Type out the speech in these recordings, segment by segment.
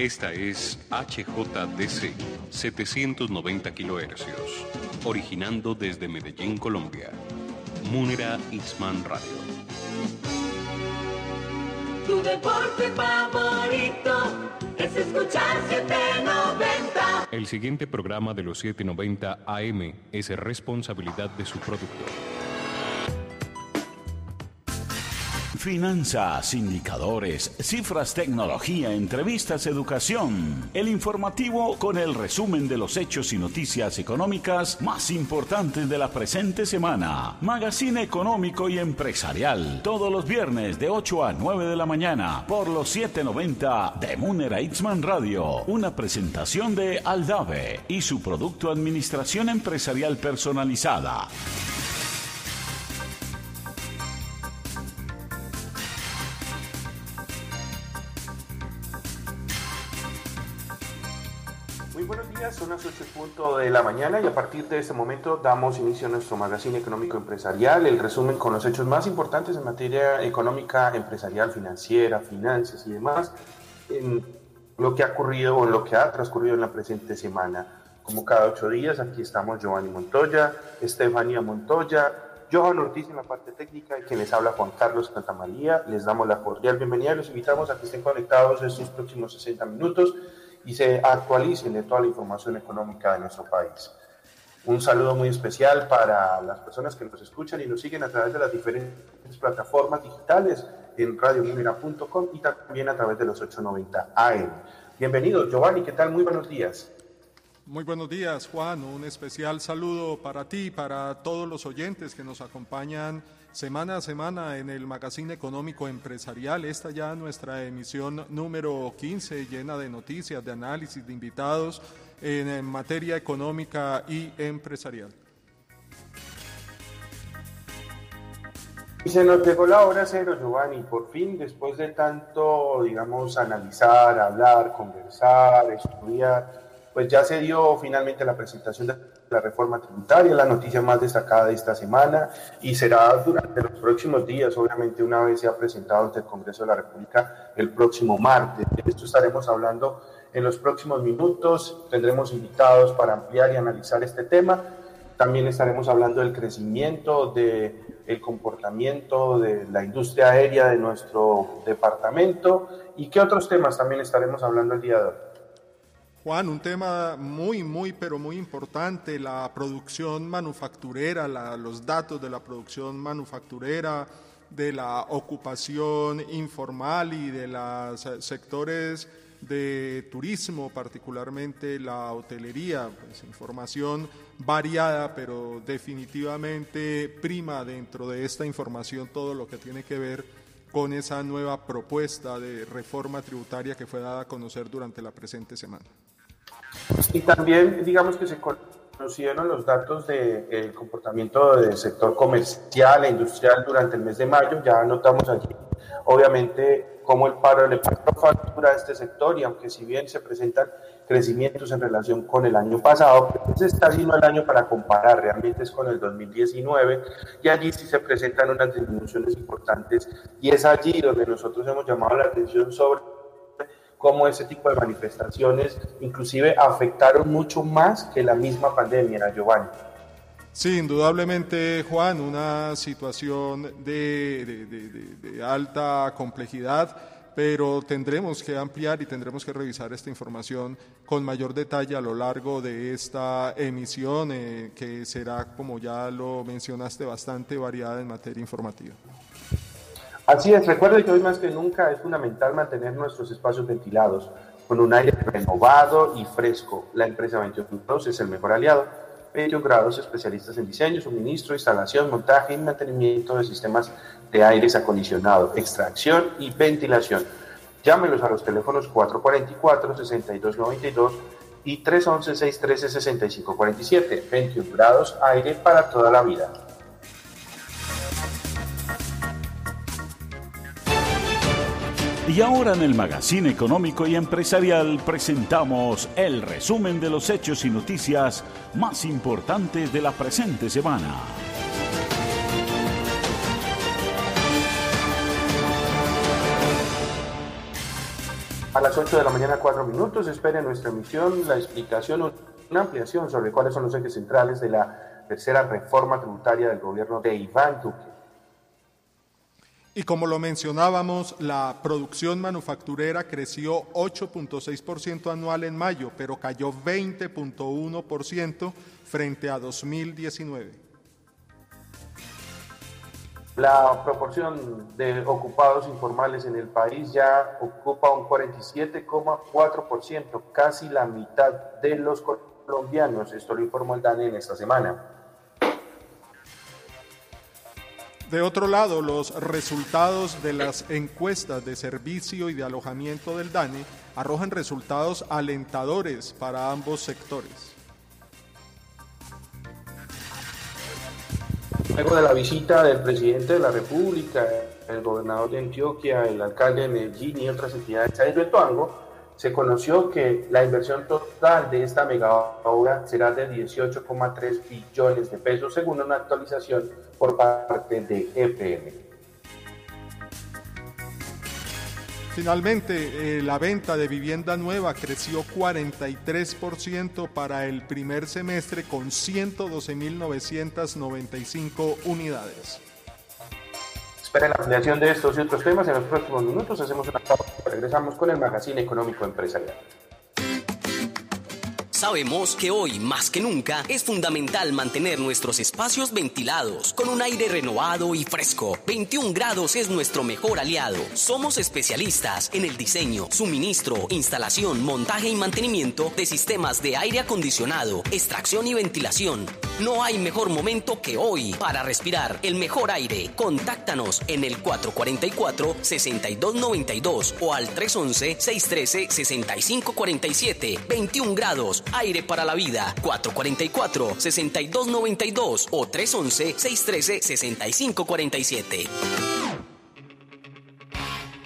Esta es HJDC 790 kHz, originando desde Medellín, Colombia. Munera Isman Radio. Tu deporte favorito es escuchar 790. El siguiente programa de los 790 AM es responsabilidad de su productor. Finanzas, indicadores, cifras, tecnología, entrevistas, educación. El informativo con el resumen de los hechos y noticias económicas más importantes de la presente semana. Magazine económico y empresarial. Todos los viernes de 8 a 9 de la mañana por los 790 de Munera Itzman Radio. Una presentación de Aldave y su producto Administración Empresarial Personalizada. Punto de la mañana y a partir de este momento damos inicio a nuestro magazine económico empresarial, el resumen con los hechos más importantes en materia económica, empresarial, financiera, finanzas y demás, en lo que ha ocurrido o en lo que ha transcurrido en la presente semana. Como cada ocho días, aquí estamos Giovanni Montoya, Estefanía Montoya, Johan Ortiz en la parte técnica y quien les habla Juan Carlos Santamaría. Les damos la cordial bienvenida y los invitamos a que estén conectados estos próximos 60 minutos y se actualicen de toda la información económica de nuestro país. Un saludo muy especial para las personas que nos escuchan y nos siguen a través de las diferentes plataformas digitales en radiomunera.com y también a través de los 890 AM. Bienvenido, Giovanni, ¿qué tal? Muy buenos días. Muy buenos días, Juan. Un especial saludo para ti, para todos los oyentes que nos acompañan semana a semana en el Magazine Económico Empresarial. Esta ya nuestra emisión número 15, llena de noticias, de análisis, de invitados en materia económica y empresarial. Se nos llegó la hora cero, Giovanni. Por fin, después de tanto, digamos, analizar, hablar, conversar, estudiar, pues ya se dio finalmente la presentación de la reforma tributaria, la noticia más destacada de esta semana, y será durante los próximos días, obviamente una vez sea presentado ante el Congreso de la República el próximo martes. De esto estaremos hablando en los próximos minutos, tendremos invitados para ampliar y analizar este tema. También estaremos hablando del crecimiento, del el comportamiento de la industria aérea de nuestro departamento y qué otros temas también estaremos hablando el día de hoy. Juan, un tema muy, muy, pero muy importante, la producción manufacturera, los datos de la producción manufacturera, de la ocupación informal y de los sectores de turismo, particularmente la hotelería, pues información variada, pero definitivamente prima dentro de esta información todo lo que tiene que ver con esa nueva propuesta de reforma tributaria que fue dada a conocer durante la presente semana. Y también, digamos que se conocieron los datos del comportamiento del sector comercial e industrial durante el mes de mayo. Ya notamos allí, obviamente, cómo el paro le factura a este sector y aunque si bien se presentan crecimientos en relación con el año pasado, pues está sino el año para comparar, realmente es con el 2019 y allí sí se presentan unas disminuciones importantes y es allí donde nosotros hemos llamado la atención sobre cómo ese tipo de manifestaciones inclusive afectaron mucho más que la misma pandemia, Giovanni. Sí, indudablemente, Juan, una situación de, alta complejidad, pero tendremos que ampliar y tendremos que revisar esta información con mayor detalle a lo largo de esta emisión, eh, que será, como ya lo mencionaste, bastante variada en materia informativa. Así es, recuerde que hoy más que nunca es fundamental mantener nuestros espacios ventilados con un aire renovado y fresco. La empresa 21 grados es el mejor aliado. 21 grados especialistas en diseño, suministro, instalación, montaje y mantenimiento de sistemas de aires acondicionado, extracción y ventilación. Llámenos a los teléfonos 444-6292 y 311-613-6547. 21 grados aire para toda la vida. Y ahora en el Magazine Económico y Empresarial presentamos el resumen de los hechos y noticias más importantes de la presente semana. A las 8 de la mañana, 4 minutos, espere nuestra emisión la explicación, una ampliación sobre cuáles son los ejes centrales de la tercera reforma tributaria del gobierno de Iván Duque. Y como lo mencionábamos, la producción manufacturera creció 8.6% anual en mayo, pero cayó 20.1% frente a 2019. La proporción de ocupados informales en el país ya ocupa un 47,4%, casi la mitad de los colombianos. Esto lo informó el DANE en esta semana. De otro lado, los resultados de las encuestas de servicio y de alojamiento del DANE arrojan resultados alentadores para ambos sectores. Luego de la visita del presidente de la República, el gobernador de Antioquia, el alcalde de Medellín y otras entidades de Tuango, se conoció que la inversión total de esta mega será de 18,3 billones de pesos, según una actualización por parte de EPM. Finalmente, eh, la venta de vivienda nueva creció 43% para el primer semestre con 112.995 unidades. Esperen la ampliación de estos y otros temas en los próximos minutos. Hacemos una pausa. Regresamos con el Magazine Económico Empresarial. Sabemos que hoy, más que nunca, es fundamental mantener nuestros espacios ventilados, con un aire renovado y fresco. 21 grados es nuestro mejor aliado. Somos especialistas en el diseño, suministro, instalación, montaje y mantenimiento de sistemas de aire acondicionado, extracción y ventilación. No hay mejor momento que hoy para respirar el mejor aire. Contáctanos en el 444-6292 o al 311-613-6547. 21 grados Aire para la Vida, 444-6292 o 311-613-6547.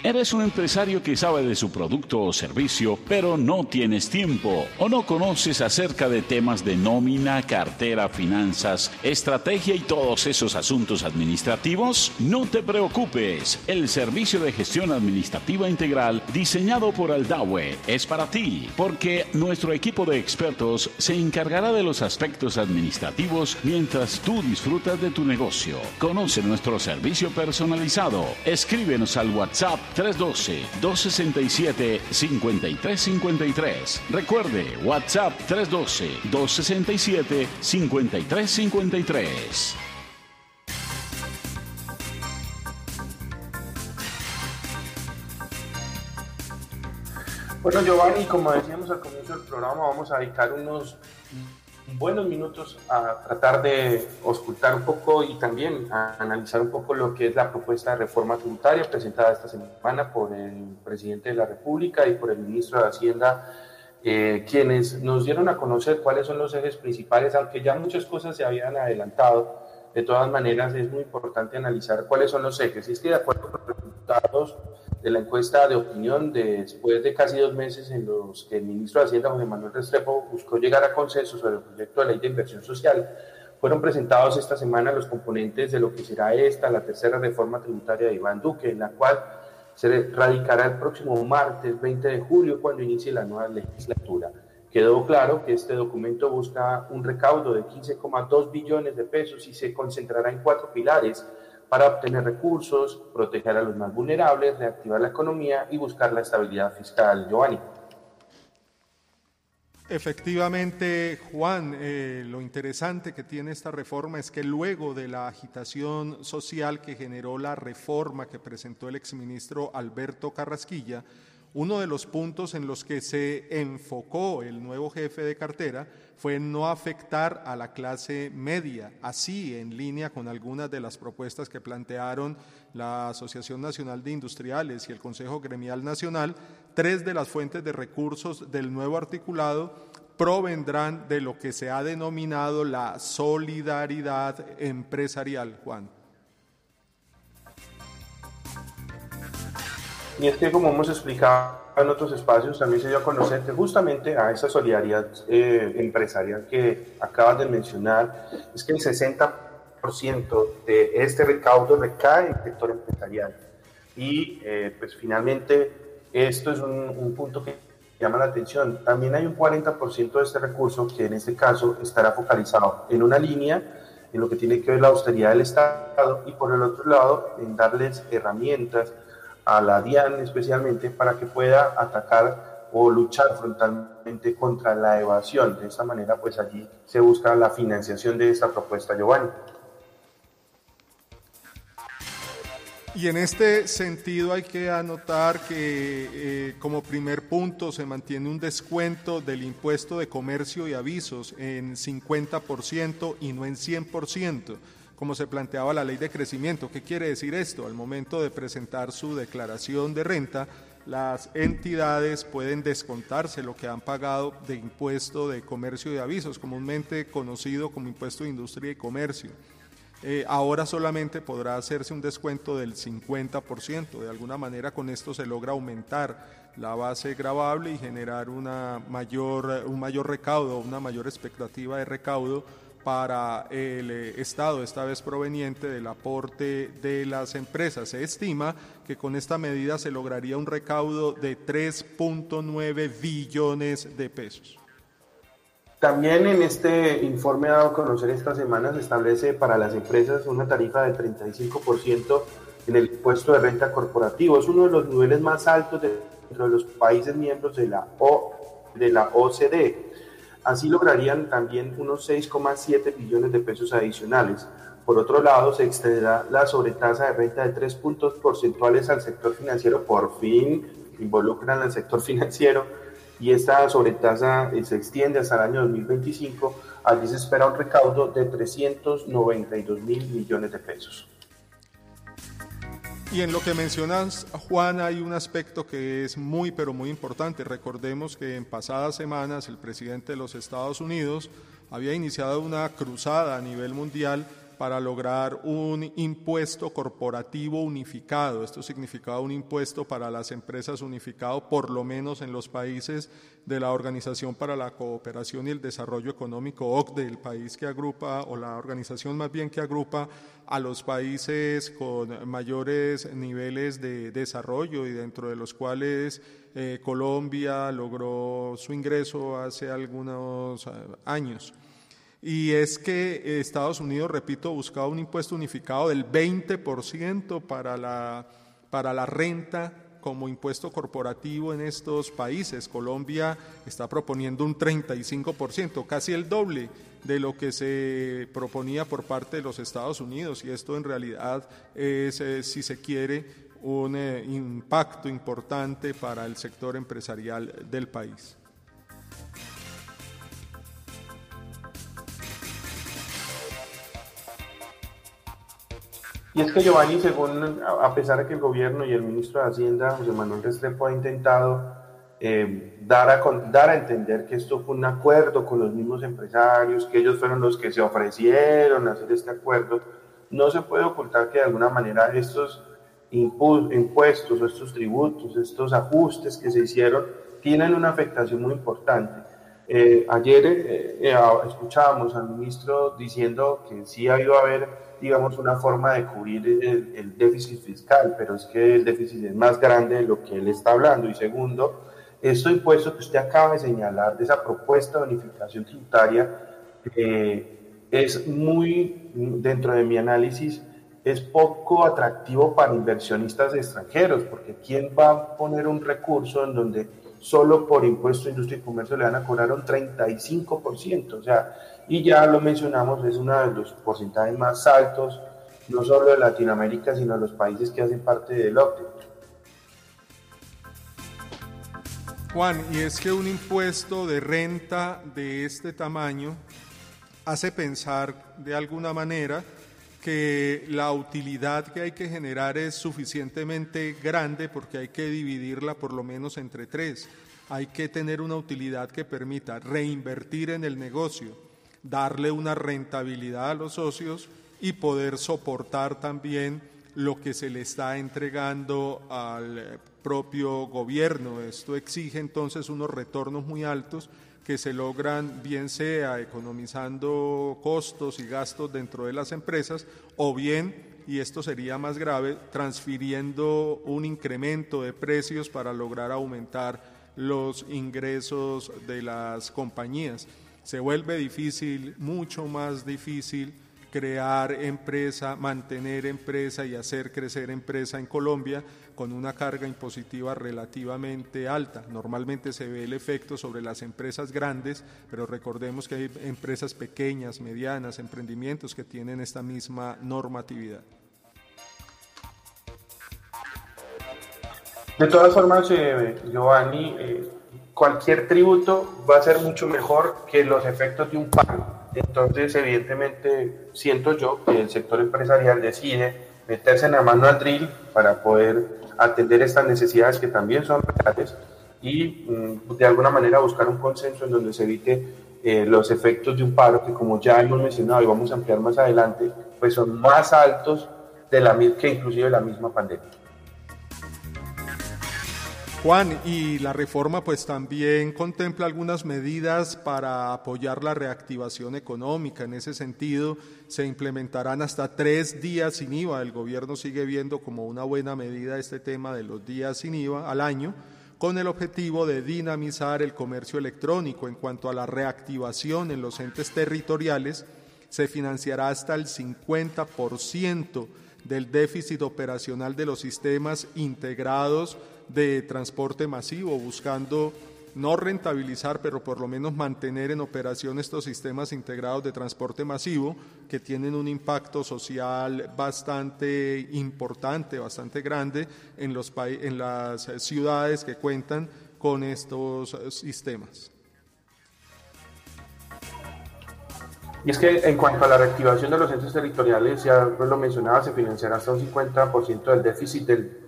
Eres un empresario que sabe de su producto o servicio, pero no tienes tiempo o no conoces acerca de temas de nómina, cartera, finanzas, estrategia y todos esos asuntos administrativos. No te preocupes, el servicio de gestión administrativa integral diseñado por Aldawe es para ti, porque nuestro equipo de expertos se encargará de los aspectos administrativos mientras tú disfrutas de tu negocio. Conoce nuestro servicio personalizado. Escríbenos al WhatsApp 312-267-5353. Recuerde, WhatsApp 312-267-5353. Bueno, Giovanni, como decíamos al comienzo del programa, vamos a dedicar unos buenos minutos a tratar de ocultar un poco y también a analizar un poco lo que es la propuesta de reforma tributaria presentada esta semana por el presidente de la República y por el ministro de Hacienda, eh, quienes nos dieron a conocer cuáles son los ejes principales, aunque ya muchas cosas se habían adelantado. De todas maneras, es muy importante analizar cuáles son los ejes. Y es que de acuerdo con los resultados de la encuesta de opinión después de casi dos meses en los que el ministro de Hacienda, José Manuel Restrepo, buscó llegar a consenso sobre el proyecto de ley de inversión social, fueron presentados esta semana los componentes de lo que será esta, la tercera reforma tributaria de Iván Duque, en la cual se radicará el próximo martes 20 de julio cuando inicie la nueva legislatura. Quedó claro que este documento busca un recaudo de 15,2 billones de pesos y se concentrará en cuatro pilares para obtener recursos, proteger a los más vulnerables, reactivar la economía y buscar la estabilidad fiscal. Giovanni. Efectivamente, Juan, eh, lo interesante que tiene esta reforma es que luego de la agitación social que generó la reforma que presentó el exministro Alberto Carrasquilla, uno de los puntos en los que se enfocó el nuevo jefe de cartera fue no afectar a la clase media, así en línea con algunas de las propuestas que plantearon la Asociación Nacional de Industriales y el Consejo Gremial Nacional. Tres de las fuentes de recursos del nuevo articulado provendrán de lo que se ha denominado la solidaridad empresarial, Juan. Y es que, como hemos explicado en otros espacios, también se dio a conocer que justamente a esa solidaridad eh, empresarial que acabas de mencionar, es que el 60% de este recaudo recae en el sector empresarial. Y eh, pues finalmente Esto es un, punto que llama la atención. También hay un 40% de este recurso que en este caso estará focalizado en una línea, en lo que tiene que ver la austeridad del Estado y por el otro lado en darles herramientas a la DIAN especialmente para que pueda atacar o luchar frontalmente contra la evasión. De esta manera, pues allí se busca la financiación de esta propuesta, Giovanni. Y en este sentido hay que anotar que eh, como primer punto se mantiene un descuento del impuesto de comercio y avisos en 50% y no en 100%, como se planteaba la ley de crecimiento. ¿Qué quiere decir esto? Al momento de presentar su declaración de renta, las entidades pueden descontarse lo que han pagado de impuesto de comercio y avisos, comúnmente conocido como impuesto de industria y comercio. Eh, ahora solamente podrá hacerse un descuento del 50%. De alguna manera con esto se logra aumentar la base grabable y generar una mayor, un mayor recaudo, una mayor expectativa de recaudo para el eh, Estado, esta vez proveniente del aporte de las empresas. Se estima que con esta medida se lograría un recaudo de 3.9 billones de pesos. También en este informe dado a conocer esta semana se establece para las empresas una tarifa de 35% en el impuesto de renta corporativo. Es uno de los niveles más altos dentro de los países miembros de la, o, de la OCDE. Así lograrían también unos 6,7 billones de pesos adicionales. Por otro lado, se extenderá la sobretasa de renta de 3 puntos porcentuales al sector financiero. Por fin involucran al sector financiero y esta sobretasa eh, se extiende hasta el año 2025. Allí se espera un recaudo de 392 mil millones de pesos. Y en lo que mencionas, Juan, hay un aspecto que es muy, pero muy importante. Recordemos que en pasadas semanas el presidente de los Estados Unidos había iniciado una cruzada a nivel mundial para lograr un impuesto corporativo unificado. Esto significaba un impuesto para las empresas unificado, por lo menos en los países de la Organización para la Cooperación y el Desarrollo Económico, OCDE, el país que agrupa, o la organización más bien que agrupa a los países con mayores niveles de desarrollo y dentro de los cuales eh, Colombia logró su ingreso hace algunos eh, años y es que Estados Unidos, repito, buscaba un impuesto unificado del 20% para la, para la renta como impuesto corporativo en estos países. Colombia está proponiendo un 35%, casi el doble de lo que se proponía por parte de los Estados Unidos y esto en realidad es, eh, si se quiere, un eh, impacto importante para el sector empresarial del país. Y es que Giovanni, según, a pesar de que el gobierno y el ministro de Hacienda, José Manuel Restrepo, ha intentado eh, dar, a, dar a entender que esto fue un acuerdo con los mismos empresarios, que ellos fueron los que se ofrecieron a hacer este acuerdo, no se puede ocultar que de alguna manera estos impuestos, estos tributos, estos ajustes que se hicieron, tienen una afectación muy importante. Eh, ayer eh, escuchábamos al ministro diciendo que sí ha ido a haber digamos, una forma de cubrir el, déficit fiscal, pero es que el déficit es más grande de lo que él está hablando. Y segundo, esto impuesto que usted acaba de señalar, de esa propuesta de unificación tributaria, eh, es muy, dentro de mi análisis, es poco atractivo para inversionistas extranjeros, porque ¿quién va a poner un recurso en donde solo por impuesto de industria y comercio le van a cobrar un 35%? O sea, y ya lo mencionamos, es uno de los porcentajes más altos, no solo de Latinoamérica, sino de los países que hacen parte del OCDE. Juan, y es que un impuesto de renta de este tamaño hace pensar de alguna manera que la utilidad que hay que generar es suficientemente grande porque hay que dividirla por lo menos entre tres. Hay que tener una utilidad que permita reinvertir en el negocio, darle una rentabilidad a los socios y poder soportar también lo que se le está entregando al propio gobierno. Esto exige entonces unos retornos muy altos que se logran bien sea economizando costos y gastos dentro de las empresas o bien y esto sería más grave, transfiriendo un incremento de precios para lograr aumentar los ingresos de las compañías. Se vuelve difícil, mucho más difícil, crear empresa, mantener empresa y hacer crecer empresa en Colombia con una carga impositiva relativamente alta. Normalmente se ve el efecto sobre las empresas grandes, pero recordemos que hay empresas pequeñas, medianas, emprendimientos que tienen esta misma normatividad. De todas formas, eh, Giovanni, eh, cualquier tributo va a ser mucho mejor que los efectos de un paro. Entonces, evidentemente, siento yo que el sector empresarial decide meterse en la mano al drill para poder atender estas necesidades que también son reales y mm, de alguna manera buscar un consenso en donde se evite eh, los efectos de un paro que como ya hemos mencionado y vamos a ampliar más adelante, pues son más altos de la, que inclusive la misma pandemia. Juan, y la reforma pues también contempla algunas medidas para apoyar la reactivación económica. En ese sentido, se implementarán hasta tres días sin IVA. El gobierno sigue viendo como una buena medida este tema de los días sin IVA al año, con el objetivo de dinamizar el comercio electrónico. En cuanto a la reactivación en los entes territoriales, se financiará hasta el 50% del déficit operacional de los sistemas integrados de transporte masivo, buscando no rentabilizar, pero por lo menos mantener en operación estos sistemas integrados de transporte masivo que tienen un impacto social bastante importante, bastante grande en, los en las ciudades que cuentan con estos sistemas. Y es que en cuanto a la reactivación de los centros territoriales, ya lo mencionaba, se financiará hasta un 50% del déficit del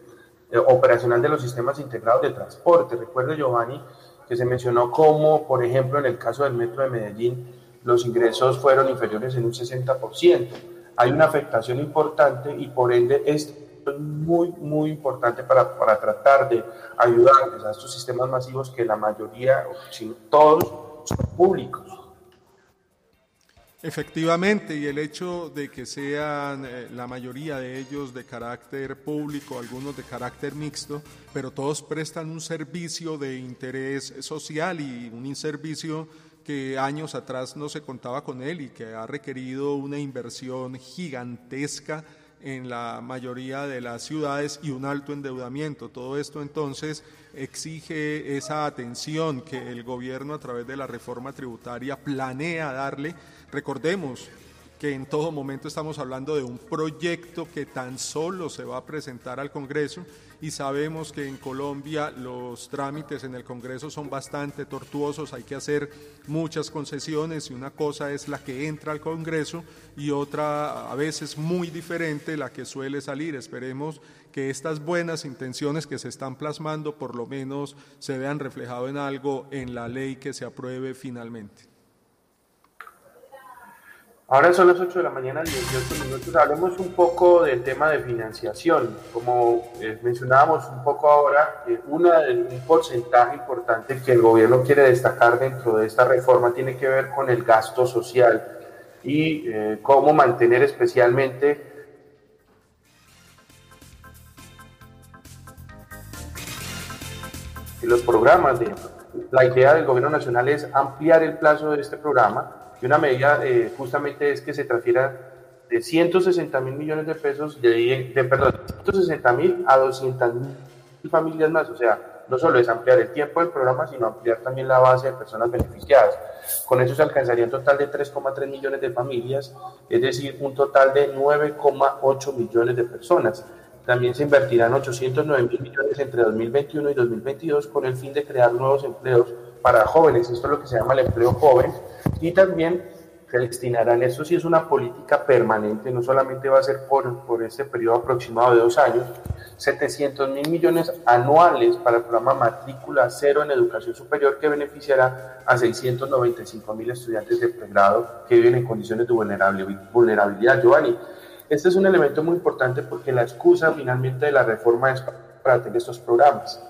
operacional de los sistemas integrados de transporte. Recuerdo, Giovanni, que se mencionó como, por ejemplo, en el caso del metro de Medellín, los ingresos fueron inferiores en un 60%. Hay una afectación importante y por ende es muy, muy importante para, para tratar de ayudarles a estos sistemas masivos que la mayoría, si todos, son públicos. Efectivamente, y el hecho de que sean eh, la mayoría de ellos de carácter público, algunos de carácter mixto, pero todos prestan un servicio de interés social y un servicio que años atrás no se contaba con él y que ha requerido una inversión gigantesca en la mayoría de las ciudades y un alto endeudamiento. Todo esto entonces exige esa atención que el gobierno a través de la reforma tributaria planea darle. Recordemos que en todo momento estamos hablando de un proyecto que tan solo se va a presentar al Congreso y sabemos que en Colombia los trámites en el Congreso son bastante tortuosos, hay que hacer muchas concesiones y una cosa es la que entra al Congreso y otra a veces muy diferente la que suele salir. Esperemos que estas buenas intenciones que se están plasmando por lo menos se vean reflejado en algo en la ley que se apruebe finalmente. Ahora son las 8 de la mañana, 18 minutos. Hablemos un poco del tema de financiación. Como eh, mencionábamos un poco ahora, una, un porcentaje importante que el gobierno quiere destacar dentro de esta reforma tiene que ver con el gasto social y eh, cómo mantener especialmente los programas. De, la idea del gobierno nacional es ampliar el plazo de este programa y una medida eh, justamente es que se transfiera de 160 mil millones de pesos, de, de perdón, 160 mil a 200 mil familias más. O sea, no solo es ampliar el tiempo del programa, sino ampliar también la base de personas beneficiadas. Con eso se alcanzaría un total de 3,3 millones de familias, es decir, un total de 9,8 millones de personas. También se invertirán 809 mil millones entre 2021 y 2022 con el fin de crear nuevos empleos para jóvenes. Esto es lo que se llama el empleo joven y también se destinarán, eso sí es una política permanente, no solamente va a ser por, por este periodo aproximado de dos años, 700 mil millones anuales para el programa Matrícula Cero en Educación Superior que beneficiará a 695 mil estudiantes de pregrado que viven en condiciones de vulnerabilidad. Giovanni, este es un elemento muy importante porque la excusa finalmente de la reforma es para tener estos programas.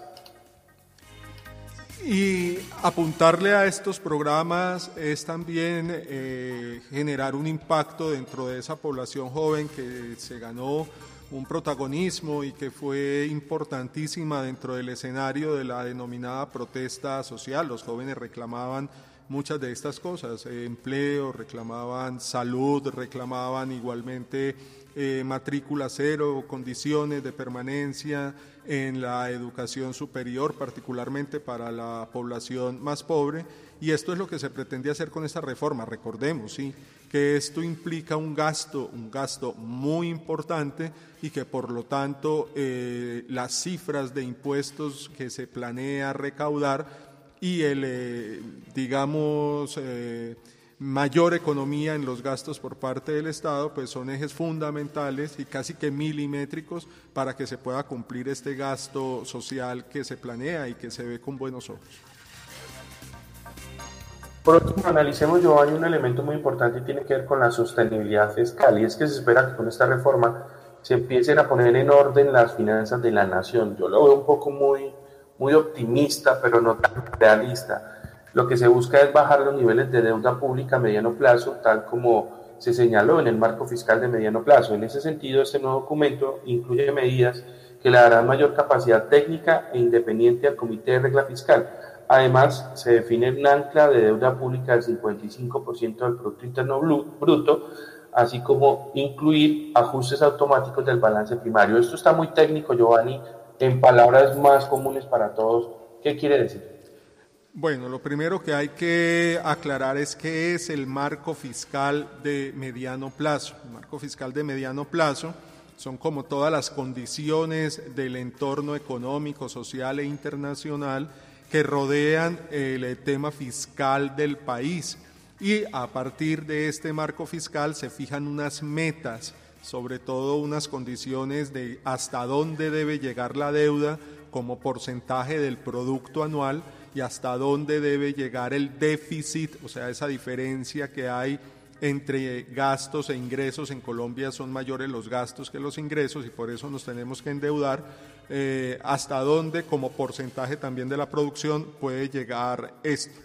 Y apuntarle a estos programas es también eh, generar un impacto dentro de esa población joven que se ganó un protagonismo y que fue importantísima dentro del escenario de la denominada protesta social. Los jóvenes reclamaban muchas de estas cosas, eh, empleo, reclamaban salud, reclamaban igualmente eh, matrícula cero, condiciones de permanencia en la educación superior, particularmente para la población más pobre. Y esto es lo que se pretende hacer con esta reforma. Recordemos, sí, que esto implica un gasto, un gasto muy importante y que por lo tanto eh, las cifras de impuestos que se planea recaudar y el, eh, digamos, mayor economía en los gastos por parte del Estado, pues son ejes fundamentales y casi que milimétricos para que se pueda cumplir este gasto social que se planea y que se ve con buenos ojos. Por último, analicemos, Giovanni, un elemento muy importante y tiene que ver con la sostenibilidad fiscal, y es que se espera que con esta reforma se empiecen a poner en orden las finanzas de la nación. Yo lo veo un poco muy, muy optimista, pero no tan realista. Lo que se busca es bajar los niveles de deuda pública a mediano plazo, tal como se señaló en el marco fiscal de mediano plazo. En ese sentido, este nuevo documento incluye medidas que le darán mayor capacidad técnica e independiente al Comité de Regla Fiscal. Además, se define un ancla de deuda pública del 55% del Producto Interno Bruto, así como incluir ajustes automáticos del balance primario. Esto está muy técnico, Giovanni, en palabras más comunes para todos. ¿Qué quiere decir? Bueno, lo primero que hay que aclarar es qué es el marco fiscal de mediano plazo. El marco fiscal de mediano plazo son como todas las condiciones del entorno económico, social e internacional que rodean el tema fiscal del país y a partir de este marco fiscal se fijan unas metas, sobre todo unas condiciones de hasta dónde debe llegar la deuda como porcentaje del producto anual y hasta dónde debe llegar el déficit, o sea, esa diferencia que hay entre gastos e ingresos. En Colombia son mayores los gastos que los ingresos y por eso nos tenemos que endeudar. Eh, hasta dónde como porcentaje también de la producción puede llegar esto.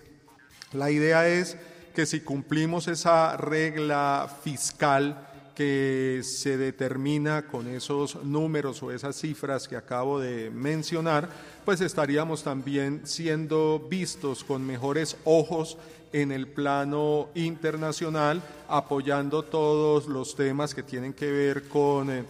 La idea es que si cumplimos esa regla fiscal que se determina con esos números o esas cifras que acabo de mencionar, pues estaríamos también siendo vistos con mejores ojos en el plano internacional, apoyando todos los temas que tienen que ver con... Eh,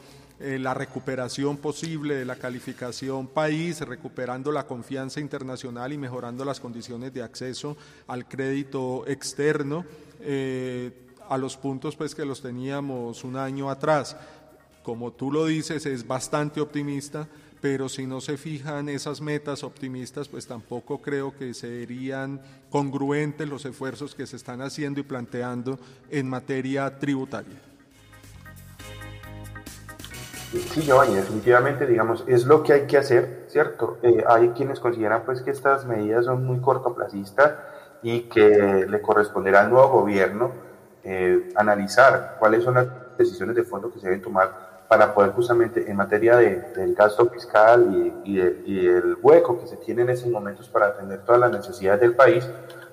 eh, la recuperación posible de la calificación país, recuperando la confianza internacional y mejorando las condiciones de acceso al crédito externo eh, a los puntos pues que los teníamos un año atrás. Como tú lo dices, es bastante optimista, pero si no se fijan esas metas optimistas, pues tampoco creo que serían congruentes los esfuerzos que se están haciendo y planteando en materia tributaria. Sí, Giovanni, definitivamente, digamos, es lo que hay que hacer, ¿cierto? Eh, hay quienes consideran pues que estas medidas son muy cortoplacistas y que le corresponderá al nuevo gobierno eh, analizar cuáles son las decisiones de fondo que se deben tomar para poder justamente en materia de, del gasto fiscal y, y, el hueco que se tiene en esos momentos para atender todas las necesidades del país,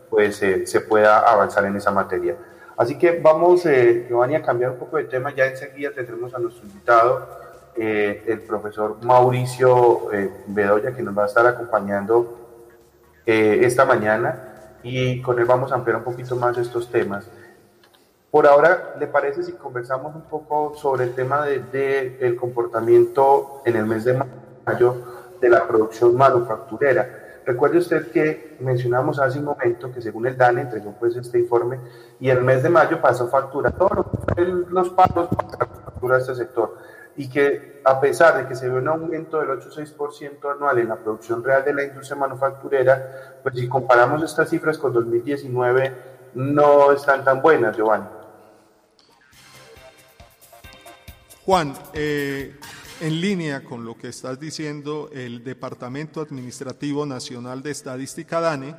pues eh, se pueda avanzar en esa materia. Así que vamos, Giovanni, a cambiar un poco de tema. Ya enseguida tendremos a nuestro invitado, eh, el profesor Mauricio eh, Bedoya, que nos va a estar acompañando eh, esta mañana y con él vamos a ampliar un poquito más estos temas. Por ahora, ¿le parece si conversamos un poco sobre el tema del de, el comportamiento en el mes de mayo de la producción manufacturera? Recuerde usted que mencionamos hace un momento que según el DANE entregó pues este informe y el mes de mayo pasó factura, todos los pagos factura a este sector y que a pesar de que se ve un aumento del 8,6% anual en la producción real de la industria manufacturera, pues si comparamos estas cifras con 2019 no están tan buenas, Giovanni. Juan, eh, en línea con lo que estás diciendo, el Departamento Administrativo Nacional de Estadística DANE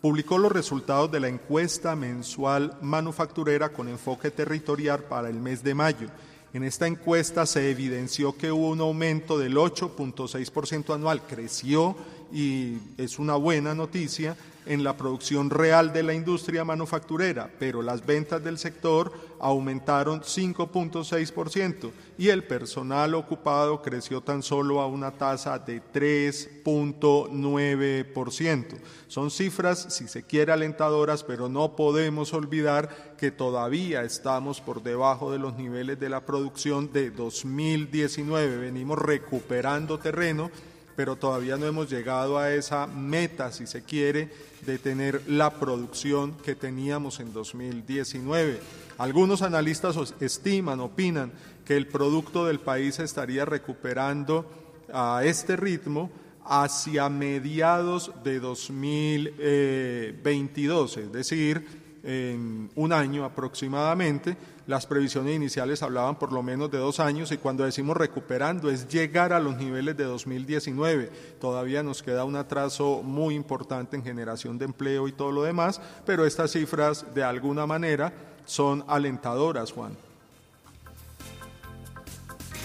publicó los resultados de la encuesta mensual manufacturera con enfoque territorial para el mes de mayo. En esta encuesta se evidenció que hubo un aumento del 8.6% anual, creció y es una buena noticia en la producción real de la industria manufacturera, pero las ventas del sector aumentaron 5.6% y el personal ocupado creció tan solo a una tasa de 3.9%. Son cifras, si se quiere, alentadoras, pero no podemos olvidar que todavía estamos por debajo de los niveles de la producción de 2019. Venimos recuperando terreno pero todavía no hemos llegado a esa meta, si se quiere, de tener la producción que teníamos en 2019. Algunos analistas estiman, opinan que el producto del país estaría recuperando a este ritmo hacia mediados de 2022, es decir, en un año aproximadamente. Las previsiones iniciales hablaban por lo menos de dos años y cuando decimos recuperando es llegar a los niveles de 2019. Todavía nos queda un atraso muy importante en generación de empleo y todo lo demás, pero estas cifras de alguna manera son alentadoras, Juan.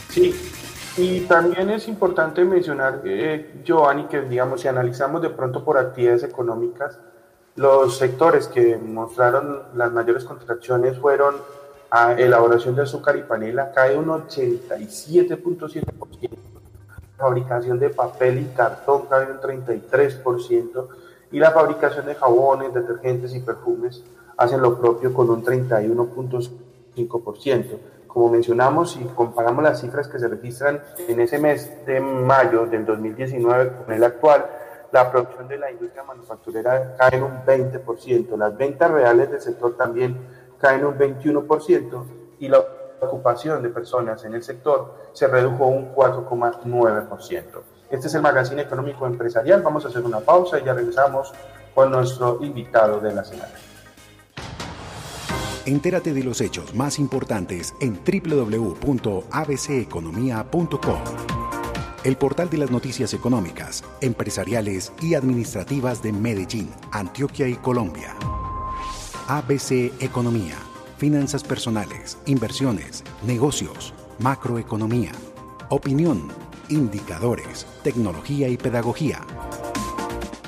Sí, y también es importante mencionar, eh, Giovanni, que digamos, si analizamos de pronto por actividades económicas, los sectores que mostraron las mayores contracciones fueron a elaboración de azúcar y panela, cae un 87.7%, fabricación de papel y cartón cae un 33%, y la fabricación de jabones, detergentes y perfumes hacen lo propio con un 31.5%. Como mencionamos, si comparamos las cifras que se registran en ese mes de mayo del 2019 con el actual, la producción de la industria manufacturera cae en un 20%, las ventas reales del sector también caen en un 21% y la ocupación de personas en el sector se redujo un 4,9%. Este es el Magazine Económico Empresarial. Vamos a hacer una pausa y ya regresamos con nuestro invitado de la semana. Entérate de los hechos más importantes en www.abceconomia.com el portal de las noticias económicas, empresariales y administrativas de Medellín, Antioquia y Colombia. ABC Economía, finanzas personales, inversiones, negocios, macroeconomía, opinión, indicadores, tecnología y pedagogía.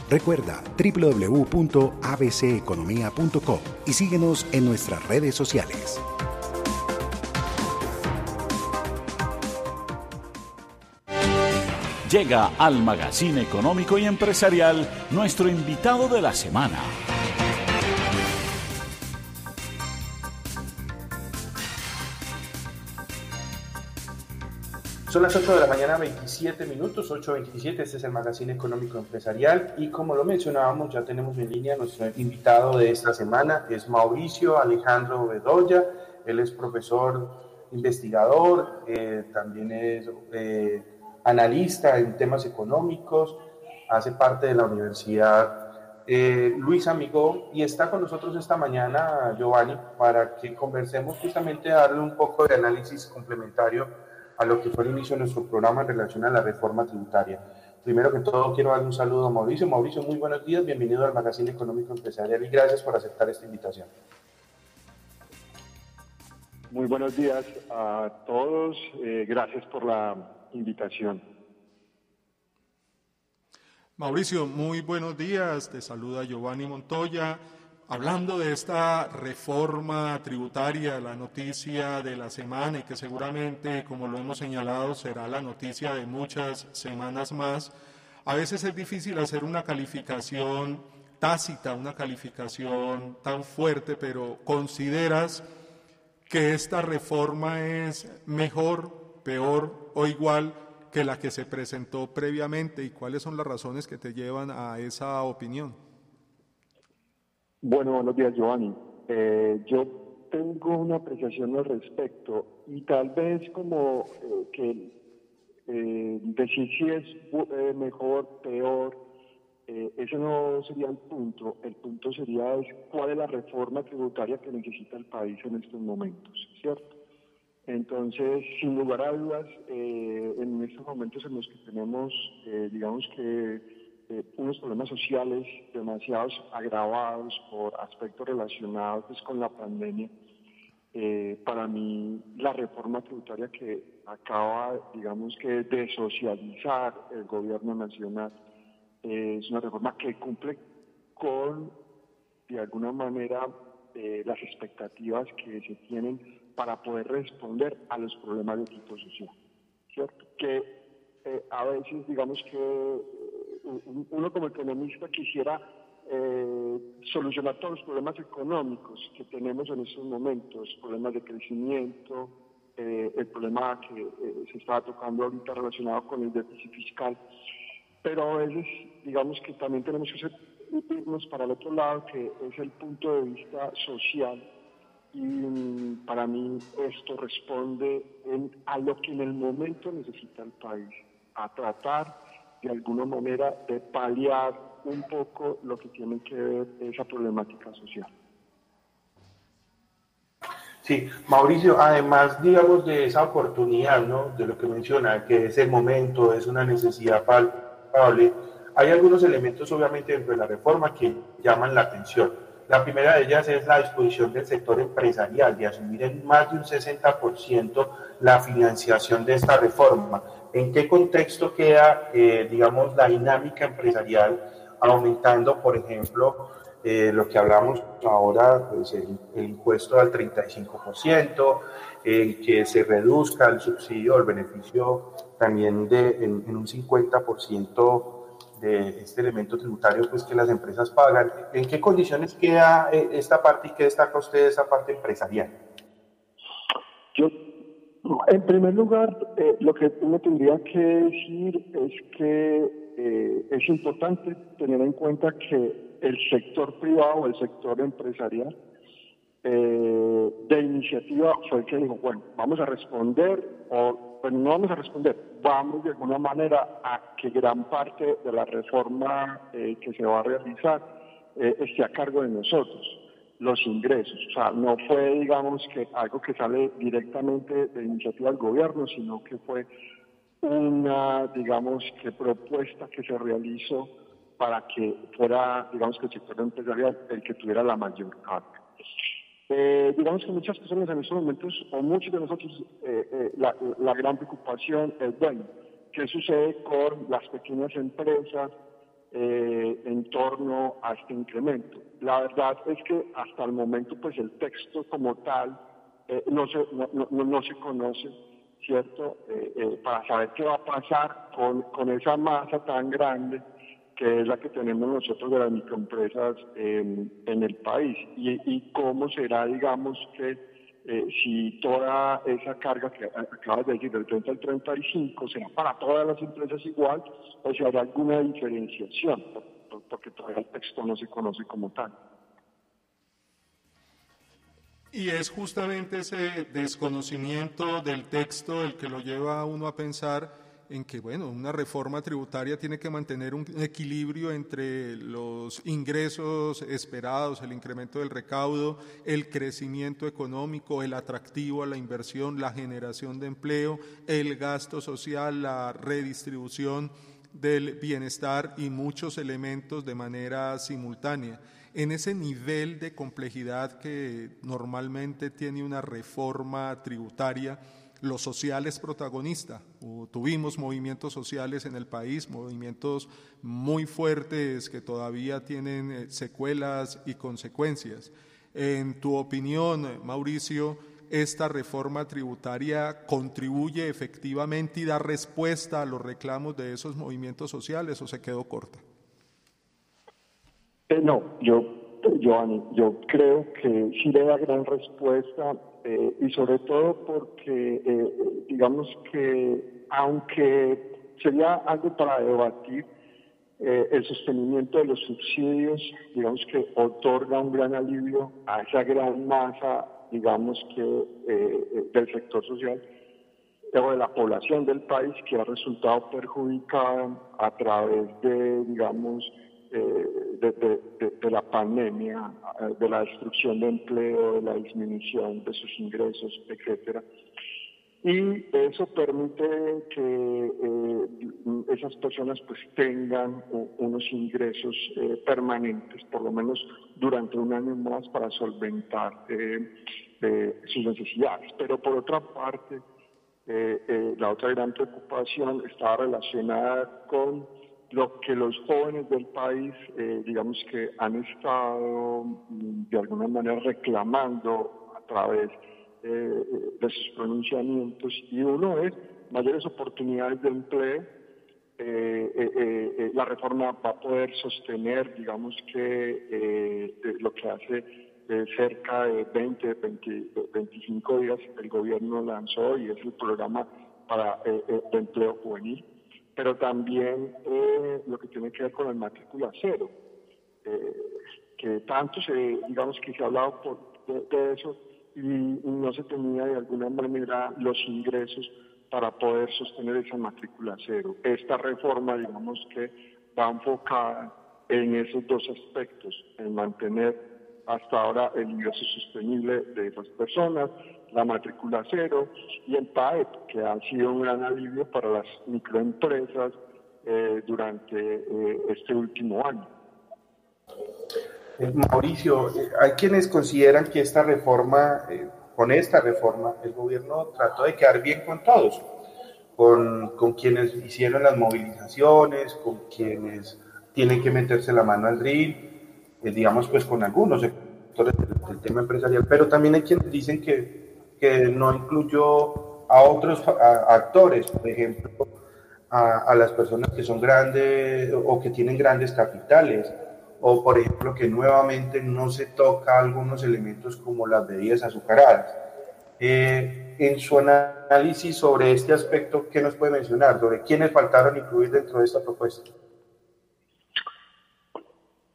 Recuerda www.abceconomía.co y síguenos en nuestras redes sociales. Llega al Magazine Económico y Empresarial nuestro invitado de la semana. Son las 8 de la mañana, 27 minutos, 8.27, este es el Magazine Económico Empresarial y como lo mencionábamos, ya tenemos en línea nuestro invitado de esta semana, es Mauricio Alejandro Bedoya, él es profesor investigador, eh, también es eh, analista en temas económicos, hace parte de la Universidad eh, Luis Amigo y está con nosotros esta mañana, Giovanni, para que conversemos justamente, darle un poco de análisis complementario a lo que fue el inicio de nuestro programa en relación a la reforma tributaria. Primero que todo, quiero darle un saludo a Mauricio. Mauricio, muy buenos días, bienvenido al Magazine Económico Empresarial y gracias por aceptar esta invitación. Muy buenos días a todos, eh, gracias por la invitación. Mauricio, muy buenos días. Te saluda Giovanni Montoya. Hablando de esta reforma tributaria, la noticia de la semana y que seguramente, como lo hemos señalado, será la noticia de muchas semanas más, a veces es difícil hacer una calificación tácita, una calificación tan fuerte, pero ¿consideras que esta reforma es mejor, peor o igual que la que se presentó previamente y cuáles son las razones que te llevan a esa opinión? Bueno, buenos días, Giovanni. Eh, yo tengo una apreciación al respecto y tal vez como eh, que eh, decir si es eh, mejor, peor, ese no sería el punto. El punto sería es cuál es la reforma tributaria que necesita el país en estos momentos, ¿cierto? Entonces, sin lugar a dudas, en estos momentos en los que tenemos, digamos que, eh, unos problemas sociales demasiados agravados por aspectos relacionados pues, con la pandemia, para mí la reforma tributaria que acaba, digamos que, de socializar el gobierno nacional es una reforma que cumple con, de alguna manera, eh, las expectativas que se tienen para poder responder a los problemas de tipo social. ¿cierto? Que eh, a veces, digamos que eh, uno como economista quisiera solucionar todos los problemas económicos que tenemos en estos momentos, problemas de crecimiento, el problema que se está tocando ahorita relacionado con el déficit fiscal, pero a veces, digamos que también tenemos que irnos para el otro lado, que es el punto de vista social. Y mm, para mí esto responde a lo que en el momento necesita el país, a tratar de alguna manera de paliar un poco lo que tiene que ver esa problemática social. Sí, Mauricio, además, digamos, de esa oportunidad, ¿no? De lo que menciona, que es el momento, es una necesidad palpable, hay algunos elementos, obviamente, dentro de la reforma que llaman la atención. La primera de ellas es la disposición del sector empresarial de asumir en más de un 60% la financiación de esta reforma. ¿En qué contexto queda, eh, digamos, la dinámica empresarial aumentando, por ejemplo, eh, lo que hablamos ahora, pues el, impuesto al 35%, en que se reduzca el subsidio, el beneficio también de, en, en un 50% de este elemento tributario pues, que las empresas pagan. ¿En qué condiciones queda eh, esta parte y qué destaca usted de esa parte empresarial? Yo, en primer lugar, eh, lo que uno tendría que decir es que eh, es importante tener en cuenta que el sector privado, el sector empresarial, de iniciativa fue el que dijo, bueno, vamos a responder o pues no vamos a responder, vamos de alguna manera a que gran parte de la reforma eh, que se va a realizar eh, esté a cargo de nosotros, los ingresos. O sea, no fue, digamos, algo que sale directamente de iniciativa del gobierno, sino que fue una, digamos, propuesta que se realizó para que fuera, digamos, que el sector empresarial el que tuviera la mayor carga. Eh, digamos que muchas personas en estos momentos, o muchos de nosotros, eh, eh, la, gran preocupación es, bueno, ¿qué sucede con las pequeñas empresas en torno a este incremento? La verdad es que hasta el momento, pues el texto como tal no, se, no, se conoce, ¿cierto? para saber qué va a pasar con, con esa masa tan grande que es la que tenemos nosotros de las microempresas en, el país y, cómo será, digamos, que eh, si toda esa carga que acabas de decir del 30 al 35 será para todas las empresas igual o si habrá alguna diferenciación, porque todavía el texto no se conoce como tal. Y es justamente ese desconocimiento del texto el que lo lleva a uno a pensar en que, bueno, una reforma tributaria tiene que mantener un equilibrio entre los ingresos esperados, el incremento del recaudo, el crecimiento económico, el atractivo a la inversión, la generación de empleo, el gasto social, la redistribución del bienestar y muchos elementos de manera simultánea. En ese nivel de complejidad que normalmente tiene una reforma tributaria, lo social es protagonista. Tuvimos movimientos sociales en el país, movimientos muy fuertes que todavía tienen eh, secuelas y consecuencias. En tu opinión, Mauricio, ¿esta reforma tributaria contribuye efectivamente y da respuesta a los reclamos de esos movimientos sociales o se quedó corta? Eh, no, yo, Giovanni, yo creo que sí le da gran respuesta eh, y sobre todo porque, eh, digamos que, aunque sería algo para debatir, eh, el sostenimiento de los subsidios, digamos que otorga un gran alivio a esa gran masa, digamos que, del sector social o de la población del país que ha resultado perjudicada a través de, digamos, eh, de, la pandemia, eh, de la destrucción de empleo, de la disminución de sus ingresos, etcétera. Y eso permite que eh, esas personas pues tengan unos ingresos permanentes, por lo menos durante un año más, para solventar sus necesidades. Pero por otra parte, la otra gran preocupación estaba relacionada con lo que los jóvenes del país, eh, digamos que han estado mm, de alguna manera reclamando a través eh, de sus pronunciamientos, y uno es mayores oportunidades de empleo. la reforma va a poder sostener, digamos que lo que hace cerca de 20, 20, 25 días el gobierno lanzó y es el programa para de empleo juvenil pero también eh, lo que tiene que ver con la matrícula cero, eh, que tanto se, digamos que se ha hablado por, de, eso y no se tenía de alguna manera los ingresos para poder sostener esa matrícula cero. Esta reforma, digamos que va enfocada en esos dos aspectos, en mantener hasta ahora el ingreso sostenible de esas personas, la matrícula cero y el PAEP, que ha sido un gran alivio para las microempresas eh, durante eh, este último año. Eh, Mauricio, hay quienes consideran que esta reforma, con esta reforma, el gobierno trató de quedar bien con todos, con, quienes hicieron las movilizaciones, con quienes tienen que meterse la mano al RIL, digamos pues con algunos sectores del, tema empresarial, pero también hay quienes dicen que que no incluyó a otros actores, por ejemplo, a, las personas que son grandes o que tienen grandes capitales, o por ejemplo que nuevamente no se toca algunos elementos como las bebidas azucaradas. Eh, en su análisis sobre este aspecto, ¿qué nos puede mencionar? ¿Sobre quiénes faltaron incluir dentro de esta propuesta?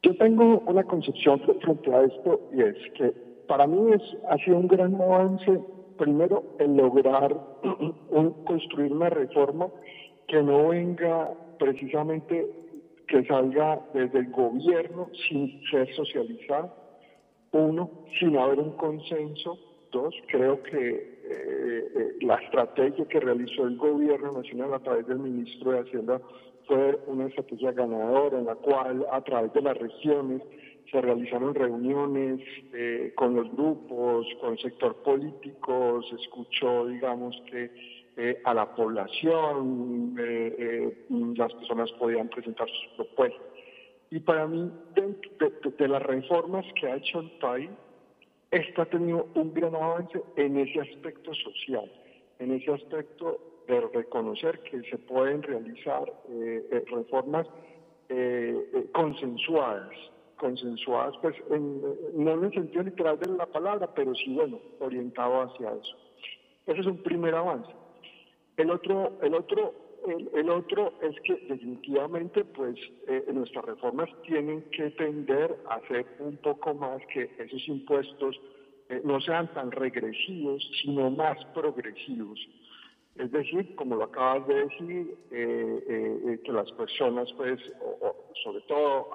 Yo tengo una concepción frente a esto y es que para mí es, ha sido un gran avance primero, el lograr construir una reforma que no venga precisamente, que salga desde el gobierno sin ser socializada. Uno, sin haber un consenso. Dos, creo que eh, eh, la estrategia que realizó el gobierno nacional a través del ministro de Hacienda fue una estrategia ganadora en la cual a través de las regiones se realizaron reuniones eh, con los grupos, con el sector político, se escuchó, digamos, que eh, a la población, eh, las personas podían presentar sus propuestas. Y para mí, de, las reformas que ha hecho el país, esta ha tenido un gran avance en ese aspecto social, en ese aspecto de reconocer que se pueden realizar reformas consensuadas, consensuadas, pues no en el sentido literal de la palabra, pero sí, bueno, orientado hacia eso. Ese es un primer avance. El otro, el otro, el, otro es que definitivamente, pues, eh, nuestras reformas tienen que tender a ser un poco más que esos impuestos eh, no sean tan regresivos, sino más progresivos. Es decir, como lo acabas de decir, eh, que las personas, pues, sobre todo